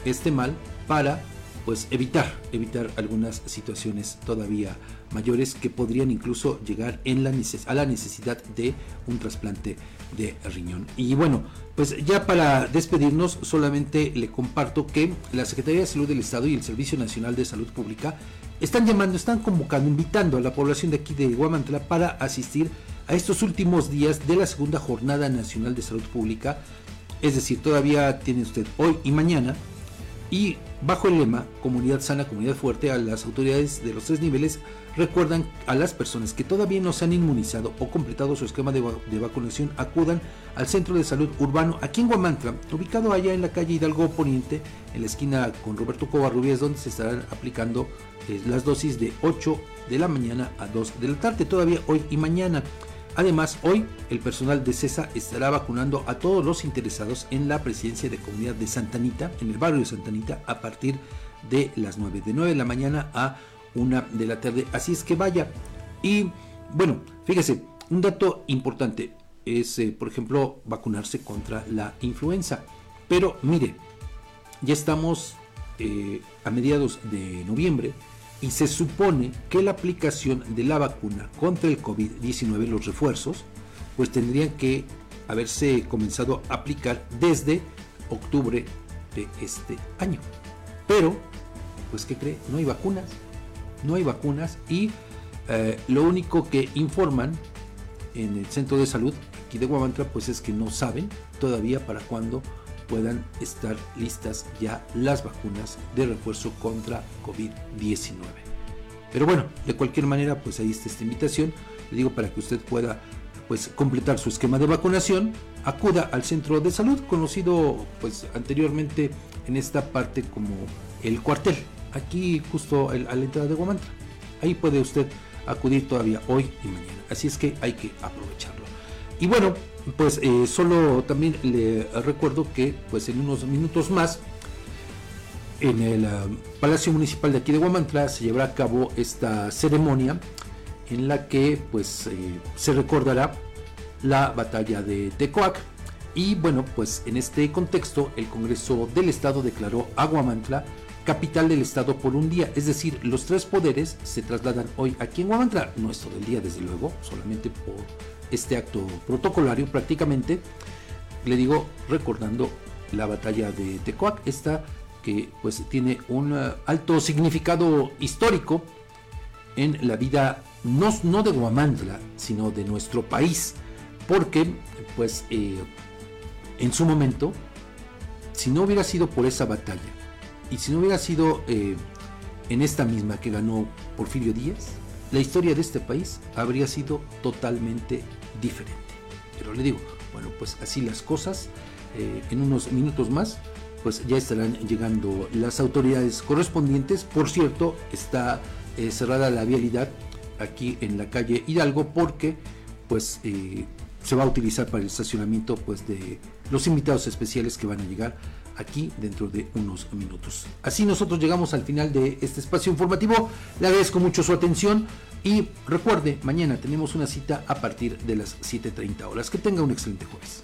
este mal para pues evitar evitar algunas situaciones todavía mayores que podrían incluso llegar en la a la necesidad de un trasplante de riñón. Y bueno, pues ya para despedirnos solamente le comparto que la Secretaría de Salud del Estado y el Servicio Nacional de Salud Pública están llamando, están convocando, invitando a la población de aquí de Guamantla para asistir a estos últimos días de la segunda jornada nacional de salud pública es decir, todavía tiene usted hoy y mañana. Y bajo el lema Comunidad sana, comunidad fuerte, a las autoridades de los tres niveles recuerdan a las personas que todavía no se han inmunizado o completado su esquema de, vacunación acudan al centro de salud urbano aquí en Guamantra, ubicado allá en la calle Hidalgo Poniente, en la esquina con Roberto Covarrubias, donde se estarán aplicando eh, las dosis de 8 de la mañana a 2 de la tarde, todavía hoy y mañana. Además, hoy el personal de CESA estará vacunando a todos los interesados en la presidencia de comunidad de Santanita, en el barrio de Santanita, a partir de las 9, de 9 de la mañana a 1 de la tarde. Así es que vaya. Y bueno, fíjese, un dato importante es, eh, por ejemplo, vacunarse contra la influenza. Pero mire, ya estamos eh, a mediados de noviembre y se supone que la aplicación de la vacuna contra el COVID-19, los refuerzos, pues tendrían que haberse comenzado a aplicar desde octubre de este año. Pero, pues ¿qué cree? No hay vacunas, no hay vacunas y eh, lo único que informan en el centro de salud aquí de Guamantra pues es que no saben todavía para cuándo puedan estar listas ya las vacunas de refuerzo contra COVID-19. Pero bueno, de cualquier manera, pues ahí está esta invitación. Le digo para que usted pueda pues completar su esquema de vacunación, acuda al centro de salud conocido pues anteriormente en esta parte como el cuartel, aquí justo a la entrada de Guamantra. Ahí puede usted acudir todavía hoy y mañana. Así es que hay que aprovecharlo. Y bueno, pues eh, solo también le recuerdo que pues en unos minutos más en el um, Palacio Municipal de aquí de Guamantra se llevará a cabo esta ceremonia en la que pues eh, se recordará la batalla de Tecoac y bueno pues en este contexto el Congreso del Estado declaró a Guamantla capital del Estado por un día, es decir, los tres poderes se trasladan hoy aquí en Guamantla, no es todo el día desde luego, solamente por este acto protocolario prácticamente, le digo, recordando la batalla de Tecoac, esta que pues tiene un eh, alto significado histórico en la vida no, no de Guamantla, sino de nuestro país, porque pues eh, en su momento, si no hubiera sido por esa batalla, y si no hubiera sido eh, en esta misma que ganó Porfirio Díaz, la historia de este país habría sido totalmente diferente. Pero le digo, bueno, pues así las cosas, eh, en unos minutos más, pues ya estarán llegando las autoridades correspondientes. Por cierto, está eh, cerrada la vialidad aquí en la calle Hidalgo porque pues se va a utilizar para el estacionamiento pues de los invitados especiales que van a llegar aquí dentro de unos minutos. Así nosotros llegamos al final de este espacio informativo. Le agradezco mucho su atención y recuerde, mañana tenemos una cita a partir de las 7.30 horas. Que tenga un excelente jueves.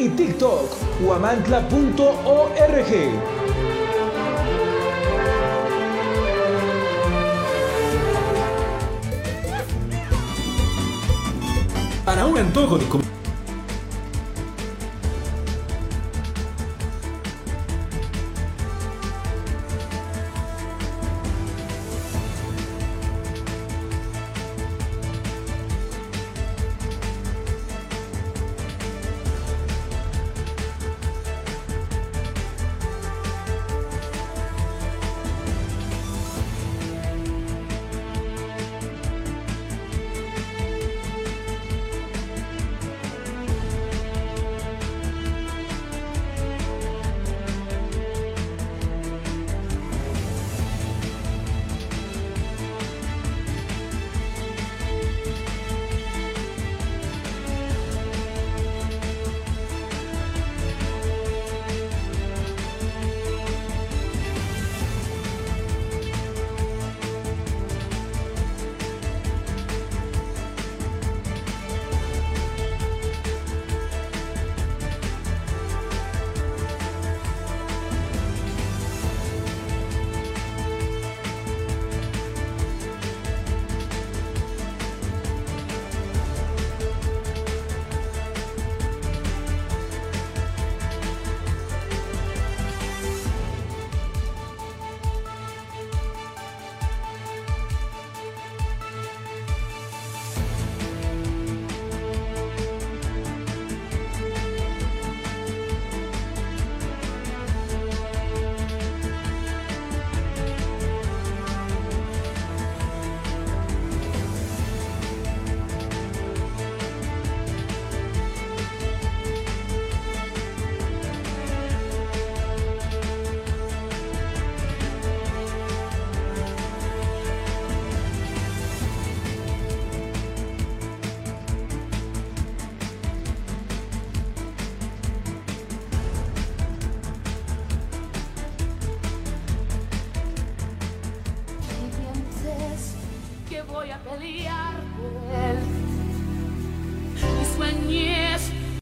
y TikTok, huamantla.org. Para un antojo.